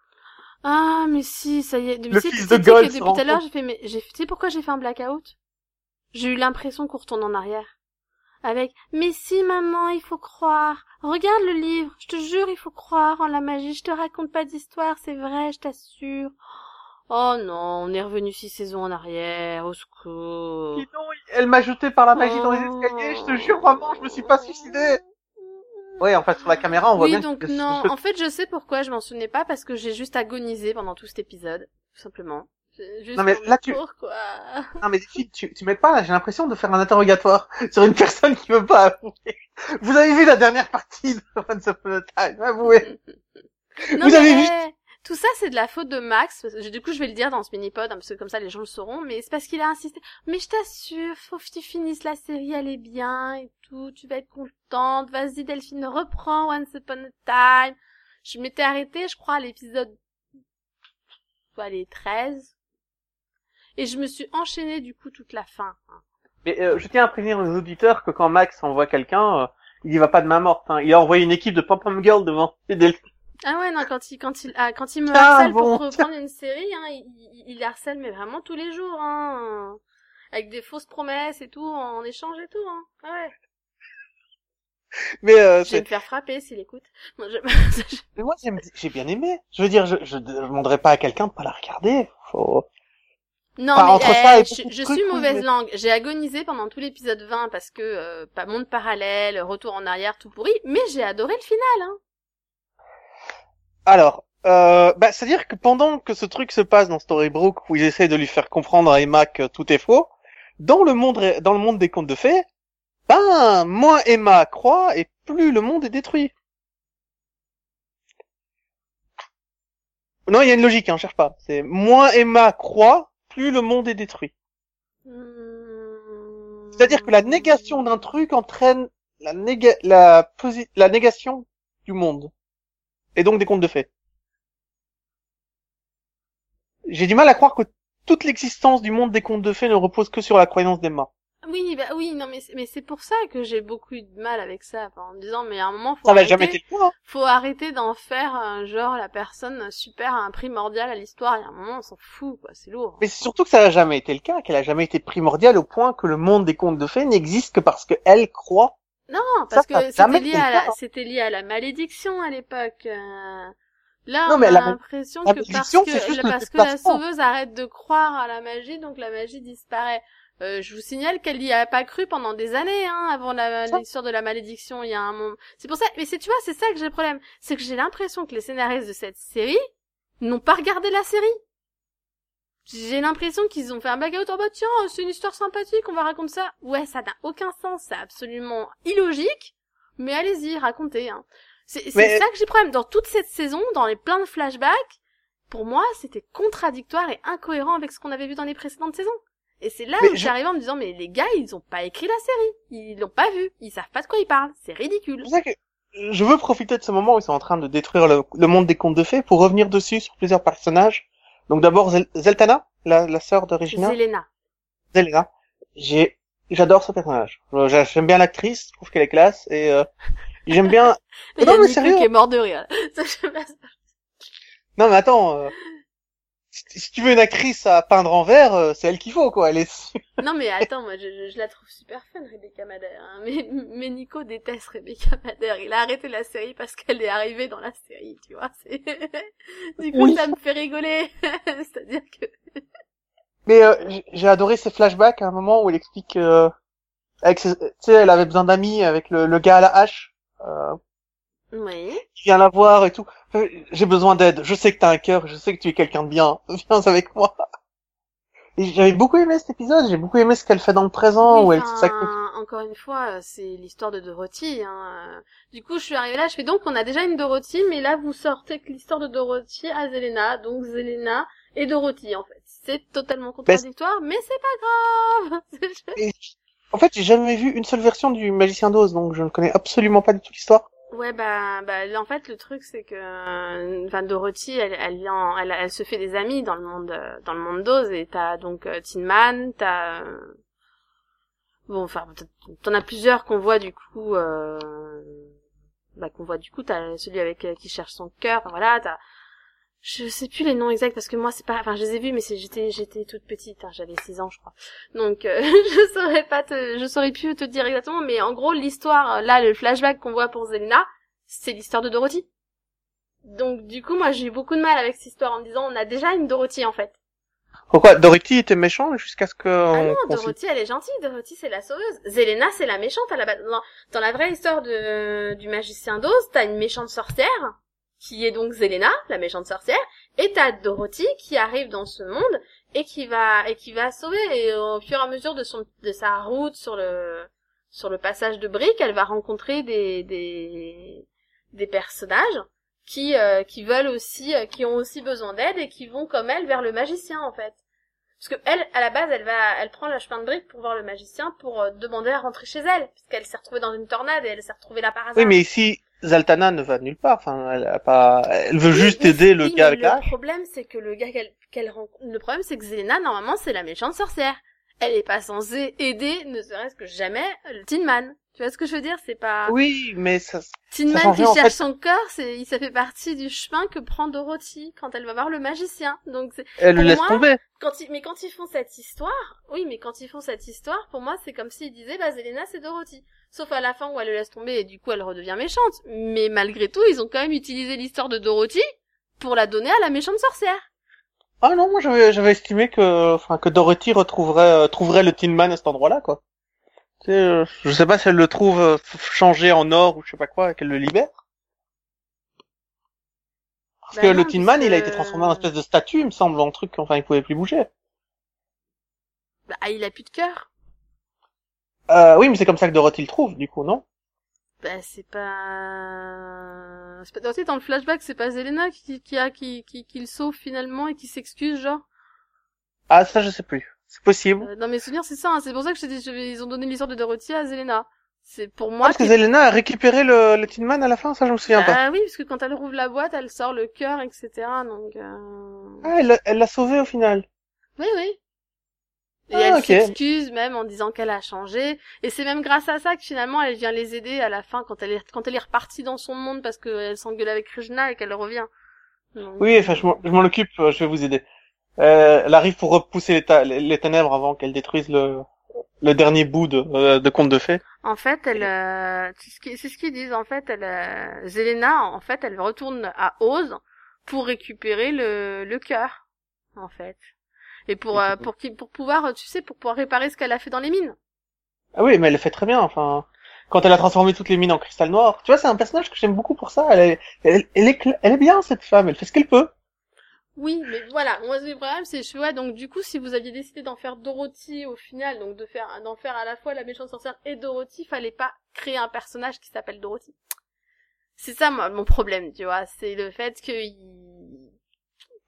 S2: Ah, mais si, ça y est.
S1: Le
S2: Tu sais-
S1: fils de Gold
S2: Depuis tout à l'heure, j'ai fait, mais j'ai, tu sais pourquoi j'ai fait un blackout? J'ai eu l'impression qu'on retourne en arrière. Avec, mais si maman, il faut croire. Regarde le livre. Je te jure, il faut croire en la magie. Je te raconte pas d'histoire, c'est vrai, je t'assure. Oh non, on est revenu six saisons en arrière, au secours.
S1: Dis donc, elle m'a jeté par la magie dans les escaliers. Je te jure vraiment, je me suis pas suicidé. Ouais, en fait, sur la caméra, on voit
S2: Oui,
S1: bien
S2: donc
S1: que
S2: non. En fait, je sais pourquoi je m'en souvenais pas parce que j'ai juste agonisé pendant tout cet épisode, tout simplement. Juste
S1: Non, mais là, tu-
S2: Pourquoi
S1: Non mais tu, tu, tu m'aides pas là, j'ai l'impression de faire un interrogatoire sur une personne qui veut pas avouer. Vous avez vu la dernière partie de Once Upon a Time, avouez.
S2: Non,
S1: Vous
S2: mais,
S1: avez vu
S2: Tout ça, c'est de la faute de Max. du coup, je vais le dire dans ce mini-pod, hein, parce que comme ça, les gens le sauront. Mais c'est parce qu'il a insisté. Mais je t'assure, faut que tu finisses la série, elle est bien et tout. Tu vas être contente. Vas-y, Delphine, reprends Once Upon a Time. Je m'étais arrêtée, je crois, à l'épisode... Allez, 13. Et je me suis enchaînée, du coup, toute la fin. hein.
S1: Mais euh, je tiens à prévenir les auditeurs que quand Max envoie quelqu'un, euh, il y va pas de main morte. Hein. Il a envoyé une équipe de pom-pom girl devant les Delphine.
S2: Ah ouais, non, quand il, quand il, ah, quand il me
S1: Tiens,
S2: harcèle
S1: bon,
S2: pour reprendre une série, hein, il, il- harcèle, mais vraiment tous les jours, hein. Avec des fausses promesses et tout, en échange et tout, hein. Ah ouais.
S1: Mais, euh,
S2: Je vais me faire frapper s'il écoute. Non, je-
S1: mais moi j'ai bien aimé. Je veux dire, je, je demanderais pas à quelqu'un de pas la regarder. Faut...
S2: non,
S1: Enfin,
S2: mais eh, je, je suis mauvaise
S1: mais-
S2: langue. J'ai agonisé pendant tout l'épisode 20 parce que, euh, pas monde parallèle, retour en arrière, tout pourri, mais j'ai adoré le final, hein.
S1: Alors, euh, bah, c'est-à-dire que pendant que ce truc se passe dans Storybrooke, où ils essayent de lui faire comprendre à Emma que tout est faux, dans le monde, dans le monde des contes de fées, ben, moins Emma croit et plus le monde est détruit. Non, il y a une logique, hein, cherche pas. C'est moins Emma croit, plus le monde est détruit. C'est-à-dire que la négation d'un truc entraîne la négation du monde. Et donc des contes de fées. J'ai du mal à croire que toute l'existence du monde des contes de fées ne repose que sur la croyance d'Emma.
S2: Oui, bah oui, non, mais c'est, mais c'est pour ça que j'ai beaucoup de mal avec ça, enfin, en me disant, mais à un moment, faut
S1: Ça
S2: arrêter,
S1: jamais été le hein.
S2: faut arrêter d'en faire, euh, genre, la personne super primordiale à l'histoire, il y a un moment, on s'en fout, quoi, c'est lourd.
S1: Mais c'est surtout que ça n'a jamais été le cas, qu'elle a jamais été primordiale au point que le monde des contes de fées n'existe que parce qu'elle croit.
S2: Non, parce
S1: ça
S2: que c'était lié à la,
S1: cas.
S2: c'était lié à la malédiction à l'époque. euh. Là,
S1: Non,
S2: on
S1: mais
S2: a l'impression
S1: la
S2: que parce que, parce que la sauveuse arrête de croire à la magie, donc la magie disparaît. Euh, je vous signale qu'elle y a pas cru pendant des années, hein, avant l'histoire de la malédiction. Il y a un moment. C'est pour ça. Mais c'est, tu vois, c'est ça que j'ai le problème. C'est que j'ai l'impression que les scénaristes de cette série n'ont pas regardé la série. J'ai l'impression qu'ils ont fait un blackout. Oh bah tiens, c'est une histoire sympathique, on va raconter ça. Ouais, ça n'a aucun sens, c'est absolument illogique. Mais allez-y, racontez. Hein. C'est c'est
S1: Mais-
S2: ça que j'ai problème. Dans toute cette saison, dans les plein de flashbacks, pour moi, c'était contradictoire et incohérent avec ce qu'on avait vu dans les précédentes saisons. Et c'est là
S1: Mais
S2: où
S1: je-
S2: j'arrive en me disant, mais les gars, ils ont pas écrit la série. Ils l'ont pas vu. Ils savent pas de quoi ils parlent. C'est
S1: C'est
S2: ridicule.
S1: ça que je veux profiter de ce moment où ils sont en train de détruire le, le monde des contes de fées pour revenir dessus sur plusieurs personnages. Donc d'abord Zel- Zeltana, la, la sœur de Regina.
S2: Zelena.
S1: Zelena. J'ai, j'adore ce personnage. Euh, j'a- J'aime bien l'actrice, je trouve qu'elle est classe et euh, j'aime bien.
S2: Y
S1: Non, mais sérieux.
S2: qui est mort de rire. Ça, je passe.
S1: Non mais attends, euh, si, si tu veux une actrice à peindre en vert, euh, c'est elle qu'il faut quoi. Elle est.
S2: Non mais attends, moi je, je, je la trouve super fun Rebecca Madère. hein. Mais, mais Nico déteste Rebecca Madère. Il a arrêté la série parce qu'elle est arrivée dans la série, tu vois. C'est... du coup
S1: Oui.
S2: ça me fait rigoler. C'est-à-dire que...
S1: Mais euh, j'ai- adoré ses flashbacks à un moment où elle explique euh, avec ses- tu sais, elle avait besoin d'amis avec le, le gars à la hache, euh,
S2: Oui.
S1: qui vient la voir et tout. Euh, J'ai besoin d'aide. Je sais que t'as un cœur. Je sais que tu es quelqu'un de bien. Viens avec moi. Et j'avais beaucoup aimé cet épisode. J'ai beaucoup aimé ce qu'elle fait dans le présent,
S2: Oui,
S1: où elle
S2: encore une fois, euh, c'est l'histoire de Dorothy. Hein. Du coup, je suis arrivée là, je fais donc, on a déjà une Dorothy, mais là, vous sortez l'histoire de Dorothy à Zelena, donc Zelena et Dorothy, en fait. C'est totalement contradictoire, mais c'est pas grave.
S1: Et, en fait, j'ai jamais vu une seule version du Magicien d'Oz, donc je ne connais absolument pas du tout l'histoire.
S2: Ouais bah bah en fait le truc c'est que euh, enfin Dorothy elle elle elle, elle se fait des amis dans le monde euh, dans le monde d'Oz et t'as donc euh, Tin Man t'as bon enfin t'en- as plusieurs qu'on voit du coup bah qu'on voit du coup t'as celui avec qui cherche son cœur enfin, voilà t'as je sais plus les noms exacts parce que moi c'est pas enfin je les ai vus mais c'est j'étais j'étais toute petite hein, j'avais 6 ans je crois. Donc euh, je saurais pas te je saurais plus te dire exactement mais en gros l'histoire là le flashback qu'on voit pour Zelena c'est l'histoire de Dorothy. Donc du coup moi j'ai eu beaucoup de mal avec cette histoire en me disant on a déjà une Dorothy en fait.
S1: Pourquoi Dorothy était méchant jusqu'à ce que
S2: ah
S1: on-
S2: non Dorothy elle est gentille Dorothy c'est la sauveuse. Zelena c'est la méchante à la base. Dans, dans la vraie histoire de du magicien d'Oz t'as une méchante sorcière qui est donc Zelena la méchante sorcière et t'as Dorothy qui arrive dans ce monde et qui va et qui va sauver. Et au fur et à mesure de son de sa route sur le sur le passage de briques elle va rencontrer des des des personnages qui euh, qui veulent aussi euh, qui ont aussi besoin d'aide et qui vont comme elle vers le magicien en fait. Parce que elle à la base elle va elle prend le chemin de briques pour voir le magicien pour euh, demander à rentrer chez elle puisqu'elle s'est retrouvée dans une tornade et elle s'est retrouvée là par hasard.
S1: Oui, mais ici, Zaltana ne va nulle part. Enfin, elle a pas, elle veut
S2: Oui,
S1: juste aider le gars
S2: Le
S1: hache.
S2: problème, c'est que le gars qu'elle qu'elle rencontre, le problème, c'est que Zelena, normalement, c'est la méchante sorcière. Elle est pas censée aider, ne serait-ce que jamais, le Tin Man. Tu vois ce que je veux dire? C'est pas
S1: Oui, mais ça,
S2: Tin Man qui cherche
S1: fait.
S2: son corps, c'est ça fait partie du chemin que prend Dorothy quand elle va voir le magicien. Donc c'est
S1: elle le laisse
S2: moi,
S1: tomber.
S2: quand ils, mais quand ils font cette histoire, oui, mais quand ils font cette histoire, pour moi, c'est comme s'ils disaient, bah, Zelena, c'est Dorothy. Sauf à la fin où elle le laisse tomber et du coup, elle redevient méchante. Mais malgré tout, ils ont quand même utilisé l'histoire de Dorothy pour la donner à la méchante sorcière.
S1: Ah non, moi j'avais, j'avais estimé que, enfin, que Dorothy retrouverait, euh, trouverait le Tin Man à cet endroit-là, quoi. Tu sais, euh, je sais pas si elle le trouve euh, changé en or ou je sais pas quoi, et qu'elle le libère. Parce
S2: Bah
S1: que
S2: non,
S1: le Tin Man, il a été transformé en espèce de statue, il me semble, en truc, enfin, il pouvait plus bouger.
S2: Bah, il a plus de cœur.
S1: Euh, oui, mais c'est comme ça que Dorothy le trouve, du coup, non?
S2: Bah, c'est pas... C'est pas... Dorothy, dans le flashback, c'est pas Zelena qui, qui a, qui, qui, qui le sauve finalement et qui s'excuse, genre.
S1: Ah, ça, je sais plus. C'est possible.
S2: Euh, dans mes souvenirs, c'est ça, hein. c'est pour ça que je dit, je vais- ils ont donné l'histoire de Dorothy à Zelena. C'est pour moi
S1: Parce que Zelena a récupéré le, le Tin Man à la fin, ça, je me souviens pas.
S2: Ah oui, parce que quand elle rouvre la boîte, elle sort le cœur, etc. Donc, euh...
S1: Ah, elle l'a- elle l'a sauvé au final.
S2: oui, oui. Et
S1: Ah,
S2: elle
S1: ok.
S2: s'excuse même en disant qu'elle a changé. Et c'est même grâce à ça que finalement elle vient les aider à la fin quand elle est, quand elle est repartie dans son monde parce qu'elle s'engueule avec Krishna et qu'elle revient. Donc,
S1: Oui, enfin, je m'en occupe, euh, je vais vous aider. Euh, elle arrive pour repousser les, ta- les- les ténèbres avant qu'elle détruise le, le dernier bout de, euh, de conte de fées.
S2: En fait, elle, euh, c'est ce qui- c'est ce qu'ils disent. En fait, elle, euh, Zelena, en fait, elle retourne à Oz pour récupérer le, le cœur, en fait. Et pour, euh, pour, qu'il- pour pouvoir, tu sais, pour pouvoir réparer ce qu'elle a fait dans les mines.
S1: Ah oui, mais elle le fait très bien, enfin. Quand elle a transformé toutes les mines en cristal noir. Tu vois, c'est un personnage que j'aime beaucoup pour ça. Elle est, elle, elle est, elle est bien, cette femme. Elle fait ce qu'elle peut.
S2: Oui, mais voilà, moi le problème c'est ouais, donc du coup si vous aviez décidé d'en faire Dorothy au final, donc de faire d'en faire à la fois la méchante sorcière et Dorothy, fallait pas créer un personnage qui s'appelle Dorothy. C'est ça moi, mon problème, tu vois, c'est le fait que il...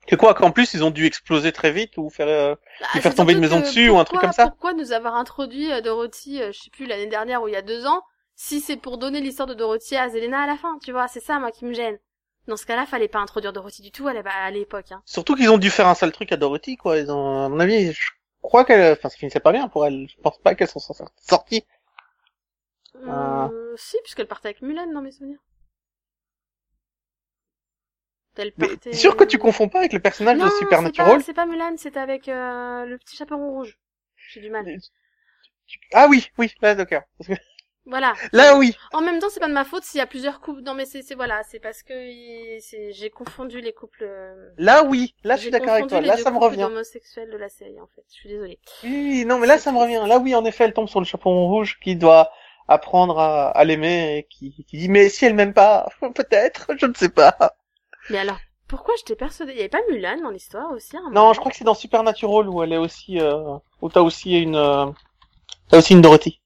S1: Que quoi, qu'en plus, ils ont dû exploser très vite ou faire, euh,
S2: Bah,
S1: Lui faire tomber une maison dessus ou un truc
S2: pourquoi-
S1: comme ça
S2: Pourquoi nous avoir introduit euh, Dorothy, euh, je sais plus l'année dernière ou il y a deux ans, si c'est pour donner l'histoire de Dorothy à Zelena à la fin, tu vois, c'est ça moi qui me gêne. Dans ce cas-là, fallait pas introduire Dorothy du tout à à l'époque. Hein.
S1: surtout qu'ils ont dû faire un sale truc à Dorothy, quoi. Ils ont, à mon avis, je crois qu'elle, enfin, ça finissait pas bien pour elle. Je pense pas qu'elles sont sorties. Ah.
S2: Euh, si, puisqu'elle partait avec Mulan dans mes souvenirs. Elle partait...
S1: sûr que tu confonds pas avec le personnage
S2: non,
S1: de
S2: c'est
S1: Supernatural
S2: c'est pas Mulan, c'était avec euh, le petit chaperon rouge. J'ai du mal.
S1: Ah oui, oui, là, d'accord.
S2: Voilà.
S1: Là, oui.
S2: En même temps, c'est pas de ma faute s'il y a plusieurs couples. Non, mais c'est, c'est voilà, c'est parce que c'est, j'ai confondu les couples. euh,
S1: Là, oui. Là, je suis d'accord avec toi. Là, ça me revient.
S2: d'homosexuels de la série, en fait. Je suis désolée.
S1: Oui, non, mais là,
S2: C'est
S1: ça me revient. Là, oui, en effet, elle tombe sur le chaperon rouge qui doit apprendre à, à l'aimer et qui, qui dit, mais si elle m'aime pas, peut-être, je ne sais pas.
S2: Mais alors, pourquoi j'étais persuadée? Il y avait pas Mulan dans l'histoire aussi un
S1: Non, je crois que c'est dans Supernatural où elle est aussi, euh, où t'as aussi une, euh, t'as aussi une Dorothy.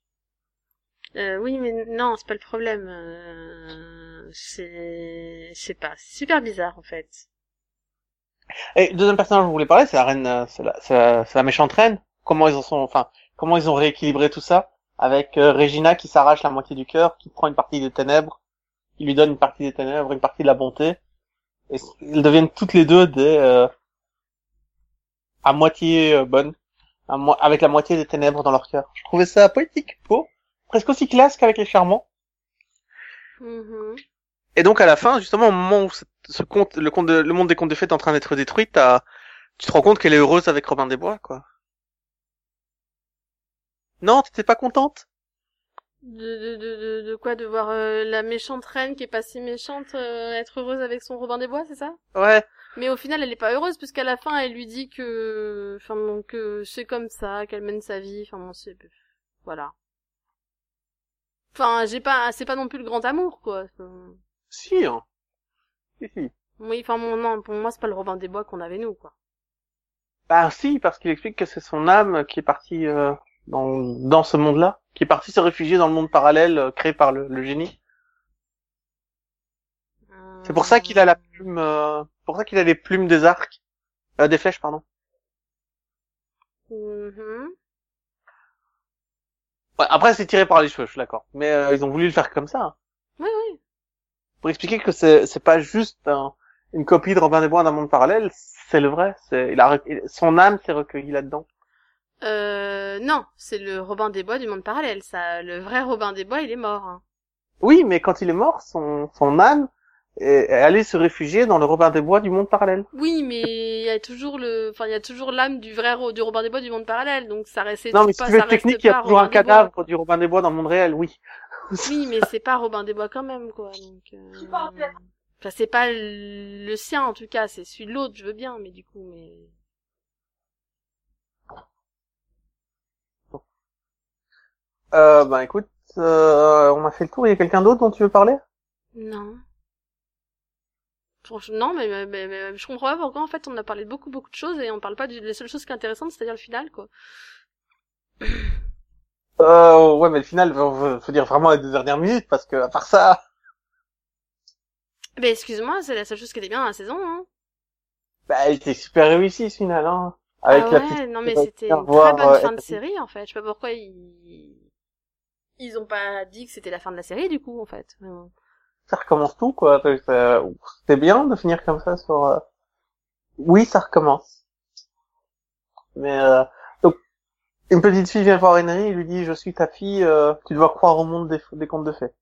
S2: Euh, oui, mais non, c'est pas le problème. Euh, c'est, je sais pas, c'est super bizarre en fait.
S1: Et deuxième personnage dont je voulais parler, c'est la reine, euh, c'est la, c'est la, la méchante reine. Comment ils en sont, enfin, comment ils ont rééquilibré tout ça avec euh, Regina qui s'arrache la moitié du cœur, qui prend une partie des ténèbres, qui lui donne une partie des ténèbres, une partie de la bonté, et s- ils deviennent toutes les deux des euh, à moitié euh, bonnes, à mo- avec la moitié des ténèbres dans leur cœur. Je trouvais ça poétique, beau, presque aussi classe qu'avec les charmants.
S2: Mhm.
S1: Et donc à la fin, justement, au moment où ce, ce conte, le, conte de- le monde des contes de fées est en train d'être détruit, tu te rends compte qu'elle est heureuse avec Robin des Bois, quoi. Non, t'étais pas contente?
S2: De, de, de, de, de quoi De voir euh, la méchante reine qui est pas si méchante euh, être heureuse avec son Robin des Bois, c'est ça?
S1: Ouais.
S2: Mais au final, elle est pas heureuse puisqu'à la fin, elle lui dit que, enfin bon, que c'est comme ça, qu'elle mène sa vie. Enfin bon, c'est, voilà. Enfin, j'ai pas, c'est pas non plus le grand amour, quoi.
S1: Si, hein. Si, si.
S2: Oui, enfin bon, non, pour moi, c'est pas le Robin des Bois qu'on avait nous, quoi.
S1: Bah si, parce qu'il explique que c'est son âme qui est partie euh, dans, dans ce monde-là, qui est partie se réfugier dans le monde parallèle euh, créé par le, le génie. C'est pour ça qu'il a la plume, euh, pour ça qu'il a les plumes des arcs, euh, des flèches, pardon.
S2: Mhm.
S1: Ouais, après, c'est tiré par les cheveux, je suis d'accord. Mais euh, ils ont voulu le faire comme ça. hein.
S2: Oui, oui.
S1: Pour expliquer que c'est c'est pas juste un- une copie de Robin des Bois d'un monde parallèle, c'est le vrai. C'est il a son âme s'est recueillie là-dedans.
S2: Euh, non, c'est le Robin des Bois du monde parallèle, ça. Le vrai Robin des Bois, il est mort. hein.
S1: Oui, mais quand il est mort, son son âme est, est allée se réfugier dans le Robin des Bois du monde parallèle.
S2: Oui, mais il y a toujours le, enfin, il y a toujours l'âme du vrai Ro- du Robin des Bois du monde parallèle, donc ça reste.
S1: non, mais si
S2: pas,
S1: tu veux technique, il y a toujours un
S2: Robin
S1: cadavre du Robin des Bois dans le monde réel, oui.
S2: Oui, mais c'est pas Robin des Bois quand même, quoi. Donc, euh... Enfin, c'est pas le le sien en tout cas, c'est celui de l'autre, je veux bien, mais du coup, mais.
S1: Euh, ben écoute, euh, on a fait le tour. Il y a quelqu'un d'autre dont tu veux parler?
S2: Non. Non, mais, mais, mais, mais je comprends pas pourquoi en fait on a parlé de beaucoup beaucoup de choses et on parle pas de la seule chose qui est intéressante, c'est-à-dire le final, quoi.
S1: Euh, ouais, mais le final, faut, dire vraiment les deux dernières minutes, parce que à part ça,
S2: Mais excuse-moi, c'est la seule chose qui était bien dans la saison, hein.
S1: bah, il était super réussi ce final, hein. Avec
S2: ah
S1: la
S2: ouais,
S1: petite
S2: non mais c'était une très bonne
S1: euh,
S2: fin de série en fait. Je sais pas pourquoi ils ils ont pas dit que c'était la fin de la série du coup en fait. Mais bon.
S1: ça recommence tout, quoi. C'était bien de finir comme ça sur... euh, Oui, ça recommence. Mais, euh... donc, une petite fille vient voir Henry, il lui dit, je suis ta fille, euh, tu dois croire au monde des, des contes de fées.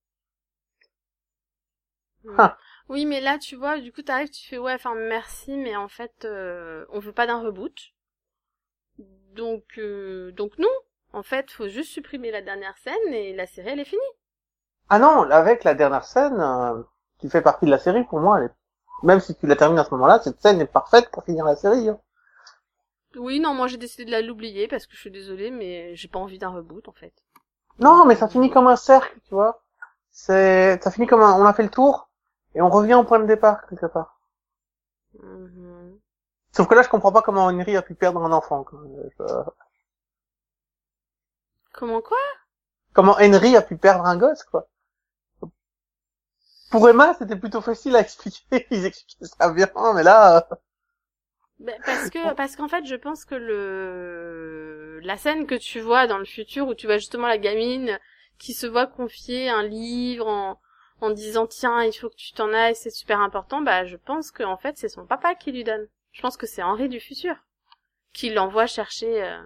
S1: Ah.
S2: Oui, mais là tu vois, du coup t'arrives, tu fais ouais, enfin merci, mais en fait euh, on veut pas d'un reboot. Donc euh, donc non. En fait, faut juste supprimer la dernière scène et la série elle est finie.
S1: Ah non, avec la dernière scène, euh, qui fait partie de la série, pour moi, elle est... même si tu la termines à ce moment-là, cette scène est parfaite pour finir la série. hein.
S2: Oui, non, moi j'ai décidé de la l'oublier parce que je suis désolée, mais j'ai pas envie d'un reboot en fait.
S1: Non, mais ça finit comme un cercle, tu vois. C'est, ça finit comme un, on a fait le tour, et on revient au point de départ, quelque part.
S2: Mhm.
S1: Sauf que là, je comprends pas comment Henry a pu perdre un enfant. quoi. Je-
S2: Comment quoi?
S1: Comment Henry a pu perdre un gosse, quoi. Pour Emma, c'était plutôt facile à expliquer. Ils expliquaient ça bien, mais là, euh,
S2: Ben, parce que parce qu'en fait je pense que le la scène que tu vois dans le futur où tu vois justement la gamine qui se voit confier un livre en en disant tiens il faut que tu t'en ailles c'est super important bah je pense que en fait c'est son papa qui lui donne je pense que c'est Henri du futur qui l'envoie chercher euh,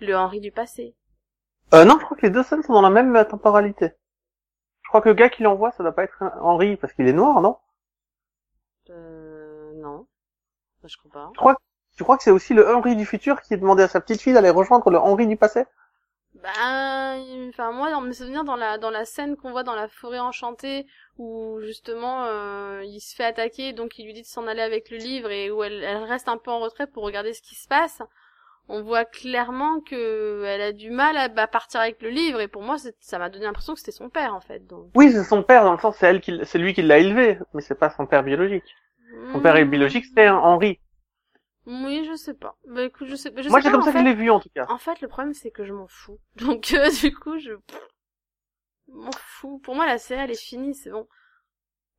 S2: le Henri du passé
S1: euh, non, je crois que les deux scènes sont dans la même euh, temporalité. Je crois que le gars qui l'envoie, ça doit pas être Henry, parce qu'il est noir, non?
S2: Euh, non je crois pas
S1: Tu crois que c'est aussi le Henry du futur qui a demandé à sa petite fille d'aller rejoindre le Henry du passé?
S2: Bah, enfin moi dans mes souvenirs dans la dans la scène qu'on voit dans la forêt enchantée où justement euh, il se fait attaquer donc il lui dit de s'en aller avec le livre et où elle, elle reste un peu en retrait pour regarder ce qui se passe. On voit clairement que elle a du mal à partir avec le livre et pour moi ça m'a donné l'impression que c'était son père en fait donc.
S1: Oui, c'est son père dans le sens c'est elle qui, c'est lui qui l'a élevé, mais c'est pas son père biologique. Son père
S2: Hmm.
S1: biologique c'est Henri.
S2: Oui, je sais pas. Bah écoute, je sais, je
S1: Moi c'est comme ça que je l'ai vu en tout cas.
S2: En fait, le problème, c'est que je m'en fous. Donc, euh, du coup, je m'en fous. Pour moi, la série, elle est finie, c'est bon.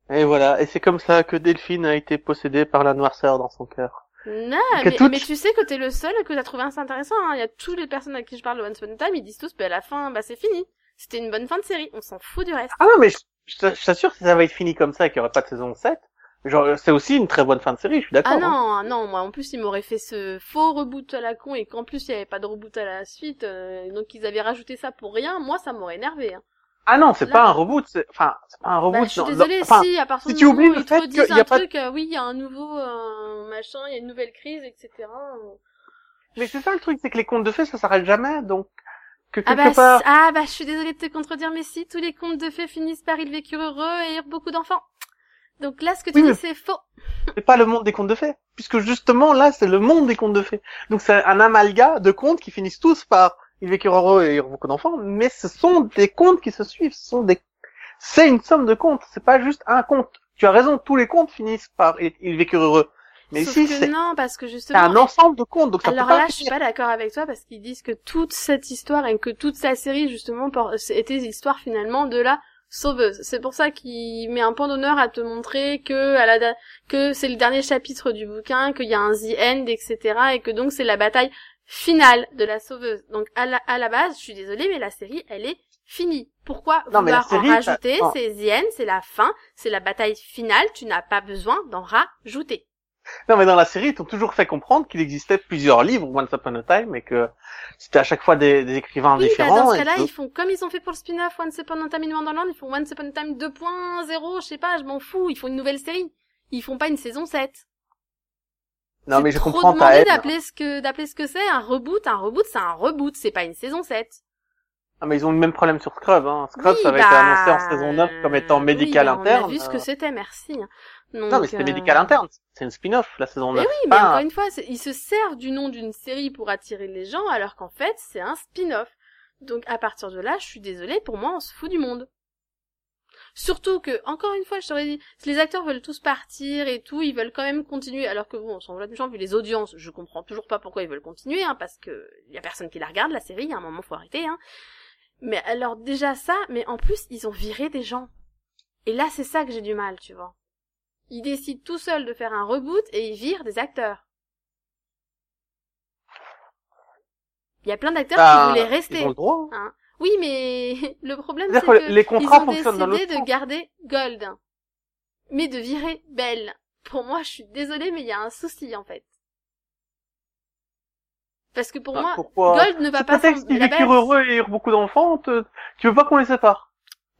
S1: Et voilà, et c'est comme ça que Delphine a été possédée par la noirceur dans son cœur.
S2: Non, mais,
S1: toutes-
S2: mais tu sais que t'es le seul que t'as trouvé ça intéressant. Hein. Il y a toutes les personnes avec qui je parle de Once Upon a Time, ils disent tous, bah, à la fin, bah, c'est fini. C'était une bonne fin de série. On s'en fout du reste.
S1: Ah non, mais je, je t'a- je t'assure que ça va être fini comme ça et qu'il y aurait pas de saison 7. Genre, c'est aussi une très bonne fin de série, je suis d'accord.
S2: Ah
S1: hein.
S2: non, ah non, moi en plus ils m'auraient fait ce faux reboot à la con et qu'en plus il y avait pas de reboot à la suite, euh, donc ils avaient rajouté ça pour rien, moi ça m'aurait énervé. Hein.
S1: Ah non, c'est pas un reboot, c'est, enfin, c'est pas un reboot.
S2: Bah, je suis
S1: non,
S2: désolée,
S1: enfin,
S2: si, à partir
S1: si
S2: du
S1: tu
S2: moment
S1: oublies
S2: où ils te redisent un
S1: pas
S2: truc, euh, oui, il y a un nouveau euh, machin, il y a une nouvelle crise, etc.
S1: Mais c'est ça le truc, c'est que les contes de fées, ça s'arrête jamais, donc que
S2: Ah
S1: quelque
S2: bah,
S1: part.
S2: c- ah bah, je suis désolée de te contredire, mais si, tous les contes de fées finissent par ils vécurent heureux et eurent beaucoup d'enfants. Donc là, ce que tu
S1: Oui,
S2: dis, c'est faux.
S1: C'est pas le monde des contes de fées, puisque justement là, c'est le monde des contes de fées. Donc c'est un amalgame de contes qui finissent tous par heureux et beaucoup d'enfants, mais ce sont des contes qui se suivent, ce sont des, c'est une somme de contes, c'est pas juste un conte. Tu as raison, tous les contes finissent par heureux. Mais
S2: Sauf
S1: ici, c'est
S2: non, parce que
S1: c'est
S2: justement,
S1: un ensemble de donc ça
S2: Alors
S1: peut pas
S2: là, je suis pas d'accord avec toi parce qu'ils disent que toute cette histoire et que toute sa série justement était l'histoire finalement de la sauveuse. C'est pour ça qu'il met un point d'honneur à te montrer que à la que c'est le dernier chapitre du bouquin, qu'il y a un the end, etc. et que donc c'est la bataille finale de la sauveuse. Donc à la, à la base, je suis désolée, mais la série, elle est finie. Pourquoi
S1: Non,
S2: vouloir
S1: série,
S2: en rajouter. C'est end, c'est la fin, c'est la bataille finale. Tu n'as pas besoin d'en rajouter.
S1: Non, mais dans la série, ils t'ont toujours fait comprendre qu'il existait plusieurs livres Once Upon a Time et que c'était à chaque fois des, des écrivains
S2: Oui, bah,
S1: différents.
S2: dans ce cas-là, ils font comme ils ont fait pour le spin-off Once Upon a Time in Wonderland, ils font Once Upon a Time 2.0, je sais pas, je m'en fous, ils font une nouvelle série. Ils font pas une saison 7.
S1: Non, mais je
S2: trop
S1: comprends ta haine.
S2: d'appeler ce que d'appeler ce que c'est un reboot, un reboot, c'est un reboot, c'est pas une saison 7.
S1: Ah, mais ils ont le même problème sur Scrub. Hein. Scrub,
S2: Oui,
S1: ça avait
S2: bah,
S1: été annoncé en saison 9 comme étant
S2: oui,
S1: médical
S2: bah,
S1: interne.
S2: On a vu ce que c'était, merci. Donc,
S1: Non, mais c'était
S2: euh,
S1: médical interne. C'est une spin-off, la saison
S2: Mais
S1: 9.
S2: oui, mais encore
S1: un-
S2: une fois, ils se servent du nom d'une série pour attirer les gens, alors qu'en fait, c'est un spin-off. Donc, à partir de là, je suis désolée, pour moi, on se fout du monde. Surtout que, encore une fois, je t'aurais dit, si les acteurs veulent tous partir et tout, ils veulent quand même continuer, alors que bon, sans vouloir du genre, vu les audiences, je comprends toujours pas pourquoi ils veulent continuer, hein, parce que y a personne qui la regarde, la série, à un moment, faut arrêter, hein. Mais alors, déjà ça, mais en plus, ils ont viré des gens. Et là, c'est ça que j'ai du mal, tu vois. Ils décident tout seuls de faire un reboot et ils virent des acteurs. Il y a plein d'acteurs
S1: Bah,
S2: qui voulaient rester.
S1: Ils ont le droit.
S2: Hein. Oui, mais le problème c'est
S1: que
S2: que
S1: les
S2: ils
S1: contrats
S2: ont
S1: fonctionnent dans
S2: décidé de
S1: sens.
S2: garder Gold, mais de virer Belle. Pour moi, je suis désolée, mais il y a un souci en fait. Parce que pour
S1: Ah,
S2: moi,
S1: pourquoi
S2: Gold ne va pas
S1: prétexte qu'ils
S2: la
S1: vécurent heureux et beaucoup d'enfants, te- tu veux pas qu'on les sépare?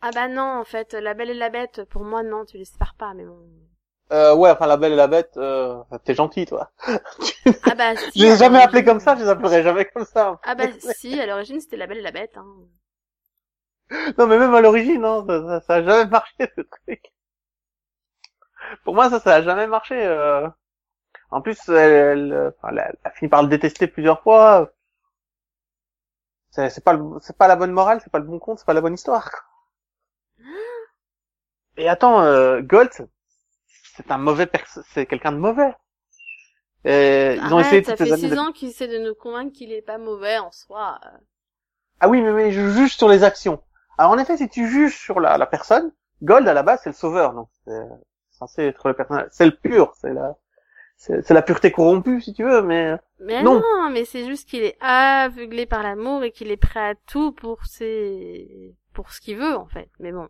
S2: Ah bah non, en fait, La Belle et la Bête, pour moi non, tu les sépares pas, mais bon.
S1: Euh, Ouais, enfin la belle et la bête, euh, t'es gentil toi.
S2: Ah bah si.
S1: Je les ai jamais appelés comme ça, je les appellerai jamais comme ça.
S2: Ah bah si, à l'origine c'était La Belle et la Bête. Hein.
S1: Non, mais même à l'origine, hein, ça, ça, ça a jamais marché ce truc. Pour moi, ça, ça a jamais marché. euh. En plus, elle, elle, elle a, elle a fini par le détester plusieurs fois. C'est c'est pas, le- c'est pas la bonne morale, c'est pas le bon conte, c'est pas la bonne histoire. quoi. Et attends, euh, Gold, c'est- un mauvais c'est quelqu'un de mauvais. Et ils ont
S2: Arrête,
S1: essayé
S2: ça fait six
S1: de-
S2: ans qu'ils essaient de nous convaincre qu'il est pas mauvais en soi.
S1: Ah oui, mais, mais je juge sur les actions. Alors en effet, si tu juges sur la, la personne, Gold à la base c'est le sauveur, donc c'est censé être le personnage, c'est le pur, c'est la, c'est c'est la pureté corrompue si tu veux, mais
S2: Mais
S1: Non.
S2: non, mais c'est juste qu'il est aveuglé par l'amour et qu'il est prêt à tout pour ses... pour ce qu'il veut en fait. Mais bon.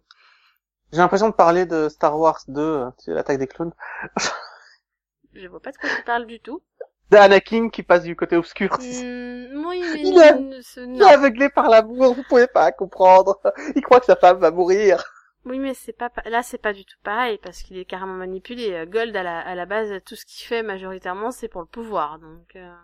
S1: J'ai l'impression de parler de Star Wars 2, euh, l'attaque des clones,
S2: Je vois pas de quoi tu parles du tout.
S1: d'Anakin qui passe du côté obscur.
S2: Hmm, oui, mais
S1: Il est-
S2: n- ce-
S1: Il
S2: non.
S1: est aveuglé par l'amour, vous pouvez pas comprendre. Il croit que sa femme va mourir.
S2: Oui, mais c'est pas pa- là, c'est pas du tout pareil parce qu'il est carrément manipulé. Euh, Gold à la à la base, tout ce qu'il fait majoritairement, c'est pour le pouvoir. Donc, euh,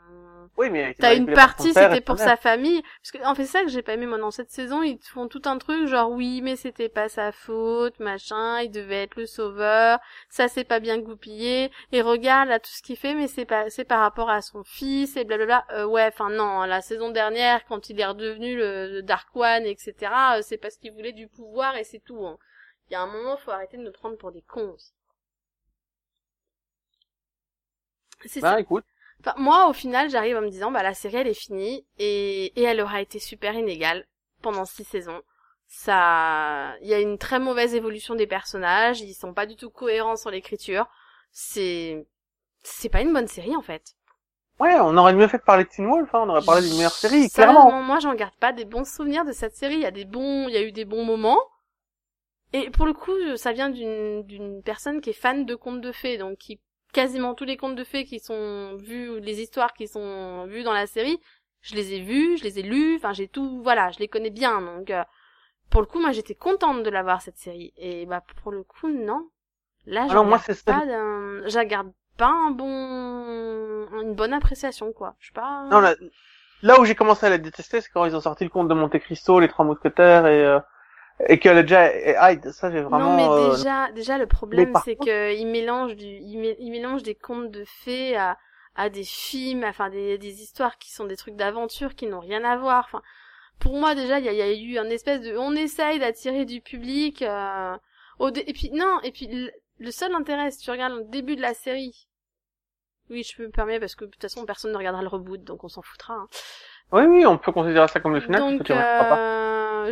S1: Oui, mais
S2: T'as une partie, c'était pour sa famille. Parce que, en fait, c'est ça que j'ai pas aimé, moi, dans cette saison, ils font tout un truc, genre, oui, mais c'était pas sa faute, machin, il devait être le sauveur, ça c'est pas bien goupillé, et regarde, là, tout ce qu'il fait, mais c'est pas, c'est par rapport à son fils, et blablabla. Euh, ouais, enfin, non, la saison dernière, quand il est redevenu le, Dark One, etc., euh, c'est parce qu'il voulait du pouvoir, et c'est tout, hein. Il y a un moment, faut arrêter de nous prendre pour des cons aussi.
S1: C'est bah, écoute.
S2: Enfin, moi, au final, j'arrive en me disant, bah, la série, elle est finie, et, et elle aura été super inégale pendant six saisons. Ça, il y a une très mauvaise évolution des personnages, ils sont pas du tout cohérents sur l'écriture. C'est, c'est pas une bonne série, en fait.
S1: Ouais, on aurait mieux fait de parler de Teen Wolf, hein, on aurait parlé d'une meilleure série, clairement.
S2: Moi, j'en garde pas des bons souvenirs de cette série. Il y a des bons, il y a eu des bons moments. Et pour le coup, ça vient d'une, d'une personne qui est fan de contes de fées, donc qui quasiment tous les contes de fées qui sont vus, les histoires qui sont vues dans la série, je les ai vus, je les ai lus, enfin j'ai tout, voilà, je les connais bien, donc euh, pour le coup, moi j'étais contente de l'avoir cette série, et bah pour le coup, non. Là, je moi, pas d'un, pas un bon, une bonne appréciation, quoi. Je sais pas.
S1: Non, là, là où j'ai commencé à la détester, c'est quand ils ont sorti le conte de Monte Cristo, les Trois Mousquetaires et euh, et qu'elle a déjà Hyde, ça j'ai vraiment.
S2: Non mais euh, déjà, déjà le problème c'est que il mélange du, il, mélange des contes de fées à à des films, enfin des des histoires qui sont des trucs d'aventure qui n'ont rien à voir. Enfin, pour moi déjà il y a, y a, eu un espèce de, on essaye d'attirer du public. Euh, au et puis non, et puis le, seul intérêt si tu regardes le début de la série. Oui, je me permets parce que de toute façon personne ne regardera le reboot, donc on s'en foutra. Hein.
S1: Oui, oui, on peut considérer ça comme le final.
S2: Donc, euh,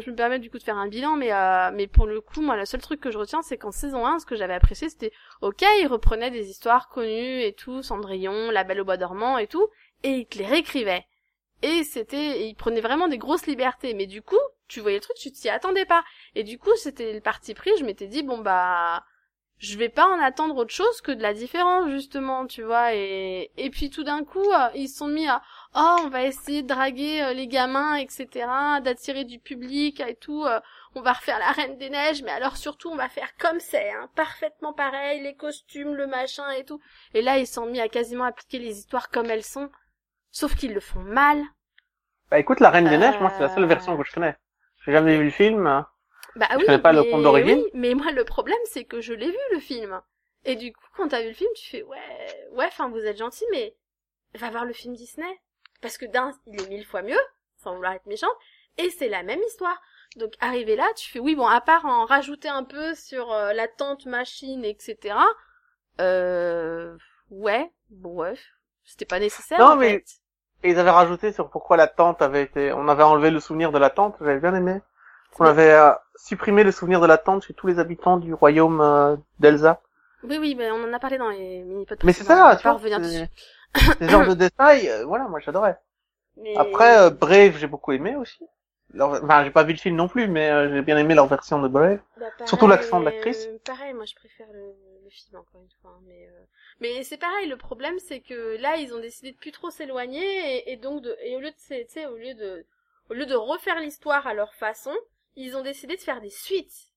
S2: je me permets du coup de faire un bilan, mais euh, mais pour le coup, moi, le seul truc que je retiens, c'est qu'en saison 1, ce que j'avais apprécié, c'était ok, il reprenait des histoires connues et tout, Cendrillon, La Belle au Bois dormant et tout, et il te les réécrivait. Et c'était, il prenait vraiment des grosses libertés, mais du coup, tu voyais le truc, tu t'y attendais pas. Et du coup, c'était le parti pris, je m'étais dit, bon bah, je vais pas en attendre autre chose que de la différence justement tu vois et et puis tout d'un coup euh, ils sont mis à oh on va essayer de draguer euh, les gamins etc d'attirer du public et tout euh, on va refaire la reine des neiges mais alors surtout on va faire comme c'est hein, parfaitement pareil les costumes le machin et tout et là ils sont mis à quasiment appliquer les histoires comme elles sont sauf qu'ils le font mal
S1: bah écoute la reine des neiges moi c'est la seule version que je connais j'ai jamais vu le film.
S2: Bah oui, mais, pas le conte d'origine. mais moi le problème c'est que je l'ai vu le film. Et du coup quand t'as vu le film tu fais ouais ouais enfin vous êtes gentil mais va voir le film Disney parce que d'un il est mille fois mieux sans vouloir être méchant et c'est la même histoire. Donc arrivé là tu fais oui bon à part en rajouter un peu sur euh, la tente machine etc. Euh ouais bref c'était pas nécessaire. Non mais
S1: ils avaient rajouté sur pourquoi la tente avait été on avait enlevé le souvenir de la tente j'avais bien aimé. On avait euh, supprimé le souvenir de la tente chez tous les habitants du royaume euh, d'Elsa.
S2: Oui, oui, mais on en a parlé dans les mini-pods.
S1: Mais c'est ça, tu vois. Ces genres de détails, euh, voilà, moi j'adorais. Après, Brave, j'ai beaucoup aimé aussi. Enfin, j'ai pas vu le film non plus, mais j'ai bien aimé leur version de Brave. Bah, Surtout l'accent de l'actrice.
S2: pareil, moi je préfère le, film encore une fois. Hein, mais mais c'est pareil, le problème c'est que là ils ont décidé de plus trop s'éloigner et, et, donc de, et au lieu de, au lieu de, au lieu de refaire l'histoire à leur façon, ils ont décidé de faire des suites.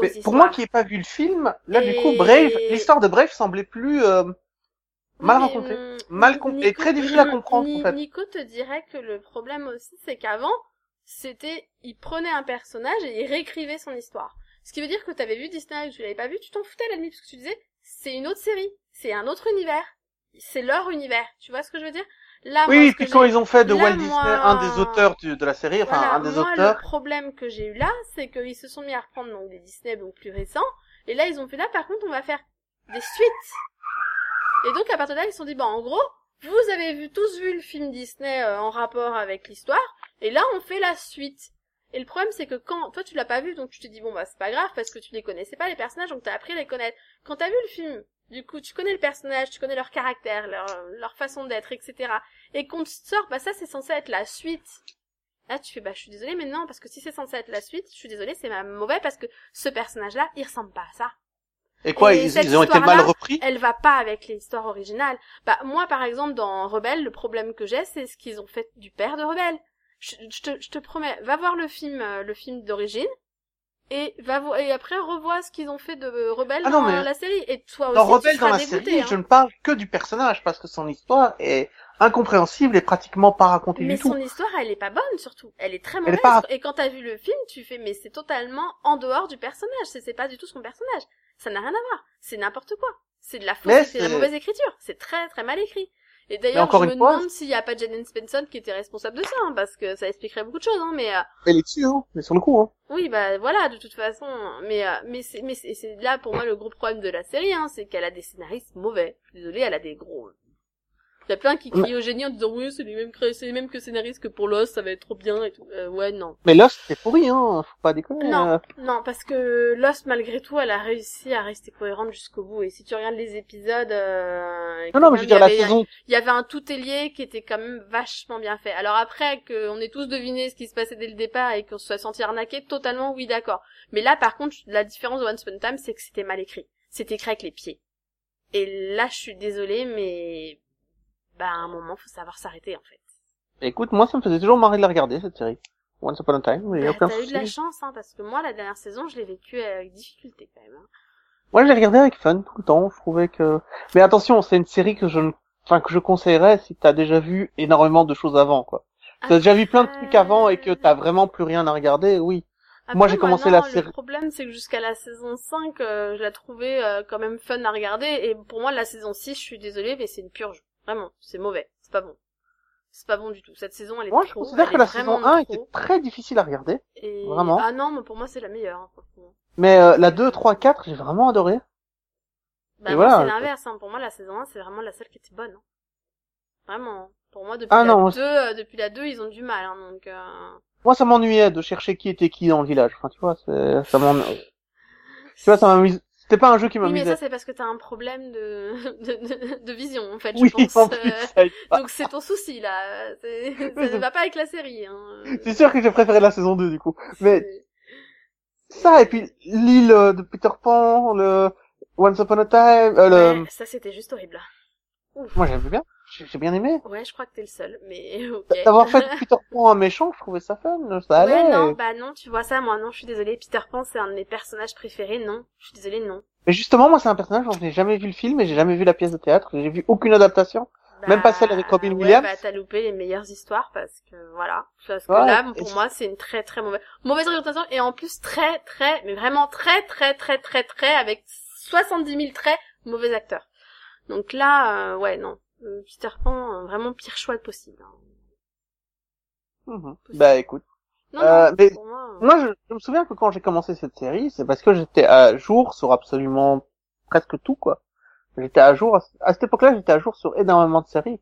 S1: Mais pour moi qui n'ai pas vu le film, là du coup Brave, l'histoire de Brave semblait plus mal racontée, hum, mal et très difficile à comprendre en fait.
S2: Nico te dirait que le problème aussi c'est qu'avant c'était il prenait un personnage et il réécrivait son histoire. Ce qui veut dire que tu avais vu Disney ou tu l'avais pas vu, tu t'en foutais la nuit parce que tu disais c'est une autre série, c'est un autre univers, c'est leur univers. Tu vois ce que je veux dire?
S1: Oui, puis quand ils ont fait de Walt Disney un des auteurs de la série, enfin un des moi, auteurs.
S2: Le problème que j'ai eu là, c'est qu'ils se sont mis à reprendre donc des Disney donc plus récents, et là ils ont fait là par contre on va faire des suites. Et donc à partir de là ils se sont dit bon en gros vous avez vu tous vu le film Disney euh, en rapport avec l'histoire, et là on fait la suite. Et le problème c'est que quand toi tu l'as pas vu donc tu te dis bon bah c'est pas grave parce que tu les connaissais pas les personnages donc t'as appris à les connaître. Quand t'as vu le film du coup, tu connais le personnage, tu connais leur caractère, leur, façon d'être, etc. Et qu'on te sort, bah ça c'est censé être la suite. Là, tu fais, bah je suis désolée, mais non, parce que si c'est censé être la suite, je suis désolée, c'est mauvais parce que ce personnage-là, il ressemble pas à ça.
S1: Et quoi, ils, ont été mal repris
S2: Elle va pas avec l'histoire originale. Bah moi, par exemple, dans Rebelle, le problème que j'ai, c'est ce qu'ils ont fait du père de Rebelle. Je, te, je te promets, va voir le film, euh, le film d'origine, et va vo- et après revois ce qu'ils ont fait de Rebelle
S1: Ah
S2: dans
S1: mais-
S2: la série et toi aussi
S1: Dans
S2: tu
S1: Rebelle,
S2: seras
S1: dans la
S2: dégoûté,
S1: série,
S2: hein.
S1: je ne parle que du personnage parce que son histoire est incompréhensible et pratiquement pas racontée
S2: mais
S1: du tout.
S2: son histoire elle est pas bonne surtout elle est très
S1: Elle est
S2: mauvaise
S1: pas-
S2: et quand t'as vu le film tu fais mais c'est totalement en dehors du personnage c'est pas du tout son personnage ça n'a rien à voir c'est n'importe quoi c'est de la
S1: Mais
S2: fausse c'est de la mauvaise écriture c'est très très mal écrit et d'ailleurs je me demande s'il y a pas Jaden Spencer qui était responsable de ça hein, parce que ça expliquerait beaucoup de choses hein, mais euh,
S1: Elle est dessus, hein, mais sur le coup. Hein.
S2: Oui, bah voilà, de toute façon. Mais euh, mais c'est mais c'est là pour moi le gros problème de la série, hein, c'est qu'elle a des scénaristes mauvais. Désolée, elle a des gros. Il y a plein qui crient au génie en disant oui, c'est les mêmes c'est les mêmes que scénaristes que pour Lost, ça va être trop bien et tout. Euh, ouais, non.
S1: Mais Lost, c'est pourri, hein. Faut pas déconner.
S2: Non.
S1: euh.
S2: Non, parce que Lost, malgré tout, elle a réussi à rester cohérente jusqu'au bout. Et si tu regardes les épisodes, euh,
S1: Non, non, mais je veux dire, la
S2: avait-
S1: saison,
S2: il y avait un tout ailier qui était quand même vachement bien fait. Alors après qu'on ait tous deviné ce qui se passait dès le départ et qu'on se soit senti arnaqué, totalement oui d'accord. Mais là par contre la différence de Once Upon a Time c'est que c'était mal écrit. C'était écrit avec les pieds. Et là je suis désolée mais bah à un moment faut savoir s'arrêter en fait.
S1: écoute, moi, ça me faisait toujours marrer de la regarder, cette série. Once Upon a Time, mais
S2: Bah, T'as eu de la chance hein parce que moi la dernière saison je l'ai vécu avec difficulté quand même. hein.
S1: Moi, j'ai regardé avec fun tout le temps. Je trouvais que. Mais attention, c'est une série que je, ne- enfin, que je conseillerais si t'as déjà vu énormément de choses avant, quoi. Si t'as déjà vu plein de trucs avant et que t'as vraiment plus rien à regarder, oui. Moi, j'ai commencé
S2: non,
S1: la série-
S2: Le problème, c'est que jusqu'à la saison 5, euh, je la trouvais euh, quand même fun à regarder. Et pour moi, la saison 6, je suis désolée, mais c'est une purge. Vraiment, c'est mauvais. C'est pas bon. C'est pas bon du tout. Cette saison, elle est
S1: Moi, je
S2: trop.
S1: considère
S2: elle
S1: que
S2: est
S1: la
S2: vraiment
S1: saison 1
S2: trop.
S1: était très difficile à regarder.
S2: Et...
S1: vraiment.
S2: Ah non, mais pour moi, c'est la meilleure. hein, franchement.
S1: Mais euh, la 2, 3, 4, j'ai vraiment adoré.
S2: Bah,
S1: Et
S2: moi,
S1: voilà,
S2: c'est l'inverse. Hein. Pour moi, la saison 1, c'est vraiment la seule qui était bonne. hein. Vraiment. hein. Pour moi, depuis,
S1: Ah
S2: la
S1: non,
S2: 2, euh, depuis la 2, ils ont du mal. Hein, donc, euh...
S1: Moi, ça m'ennuyait de chercher qui était qui dans le village. Enfin, tu vois, c'est, ça m'en, tu vois, ça m'amuse. C'était pas un jeu qui
S2: Oui, mais ça, c'est parce que t'as un problème de... de, de, de vision, en fait,
S1: Oui,
S2: je pense.
S1: en plus,
S2: euh. Donc c'est ton souci là, ça
S1: Oui,
S2: ne va pas avec la série. Hein.
S1: c'est sûr que j'ai préféré la saison 2, du coup. Mais ça, et puis l'île euh, de Peter Pan, le Once Upon a Time, euh, le...
S2: Ouais, ça c'était juste horrible. Ouf.
S1: moi j'aimais bien, j'ai j'ai bien aimé.
S2: Ouais, je crois que t'es le seul, mais ok.
S1: D'avoir fait Peter Pan un méchant, je trouvais ça fun, ça allait.
S2: Ouais, non, bah non, tu vois ça, moi non, je suis désolée. Peter Pan, c'est un de mes personnages préférés, non. Je suis désolée, non.
S1: Mais justement, moi c'est un personnage dont je n'ai jamais vu le film et j'ai jamais vu la pièce de théâtre, j'ai vu aucune adaptation. Même pas celle avec Robin
S2: ouais,
S1: Williams
S2: Bah t'as loupé les meilleures histoires parce que voilà, parce que
S1: Ouais,
S2: là pour moi c'est une très très mauvaise mauvaise représentation et en plus très très mais vraiment très très très très très avec 70 000 traits mauvais acteur. Donc là euh, ouais non, Peter Pan euh, vraiment pire choix possible. hein.
S1: Mhm. Bah écoute.
S2: Non,
S1: Euh, mais-
S2: moi, euh,
S1: Moi, je, je me souviens que quand j'ai commencé cette série, c'est parce que j'étais à jour sur absolument presque tout, quoi. J'étais à jour, à, cette époque-là, j'étais à jour sur énormément de séries.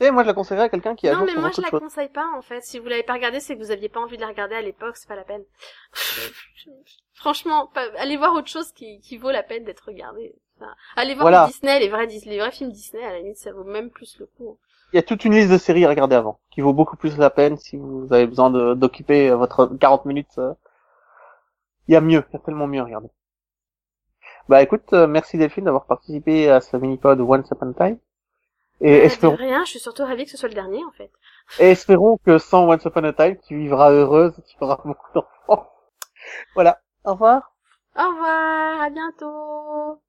S1: Et moi, je la conseillerais à quelqu'un qui à
S2: non
S1: jour
S2: mais
S1: sur
S2: moi je la conseille pas en fait. Si vous l'avez pas regardé, c'est que vous aviez pas envie de la regarder à l'époque, c'est pas la peine. Franchement, pas- allez voir autre chose qui, qui vaut la peine d'être regardé. Enfin, allez voir
S1: Voilà.
S2: les Disney, les vrais, les vrais films Disney, à la limite ça vaut même plus le coup.
S1: Il y a toute une liste de séries à regarder avant, qui vaut beaucoup plus la peine si vous avez besoin d'occuper votre 40 minutes. euh. Il y a mieux, il y a tellement mieux à regarder. Bah écoute, euh, merci Delphine d'avoir participé à ce mini-pod Once Upon a Time. Et
S2: Euh,
S1: espérons,
S2: rien, je suis surtout ravie que ce soit le dernier en fait.
S1: et espérons que sans Once Upon a Time, tu vivras heureuse, tu feras beaucoup d'enfants. Voilà. Au revoir.
S2: Au revoir, à bientôt.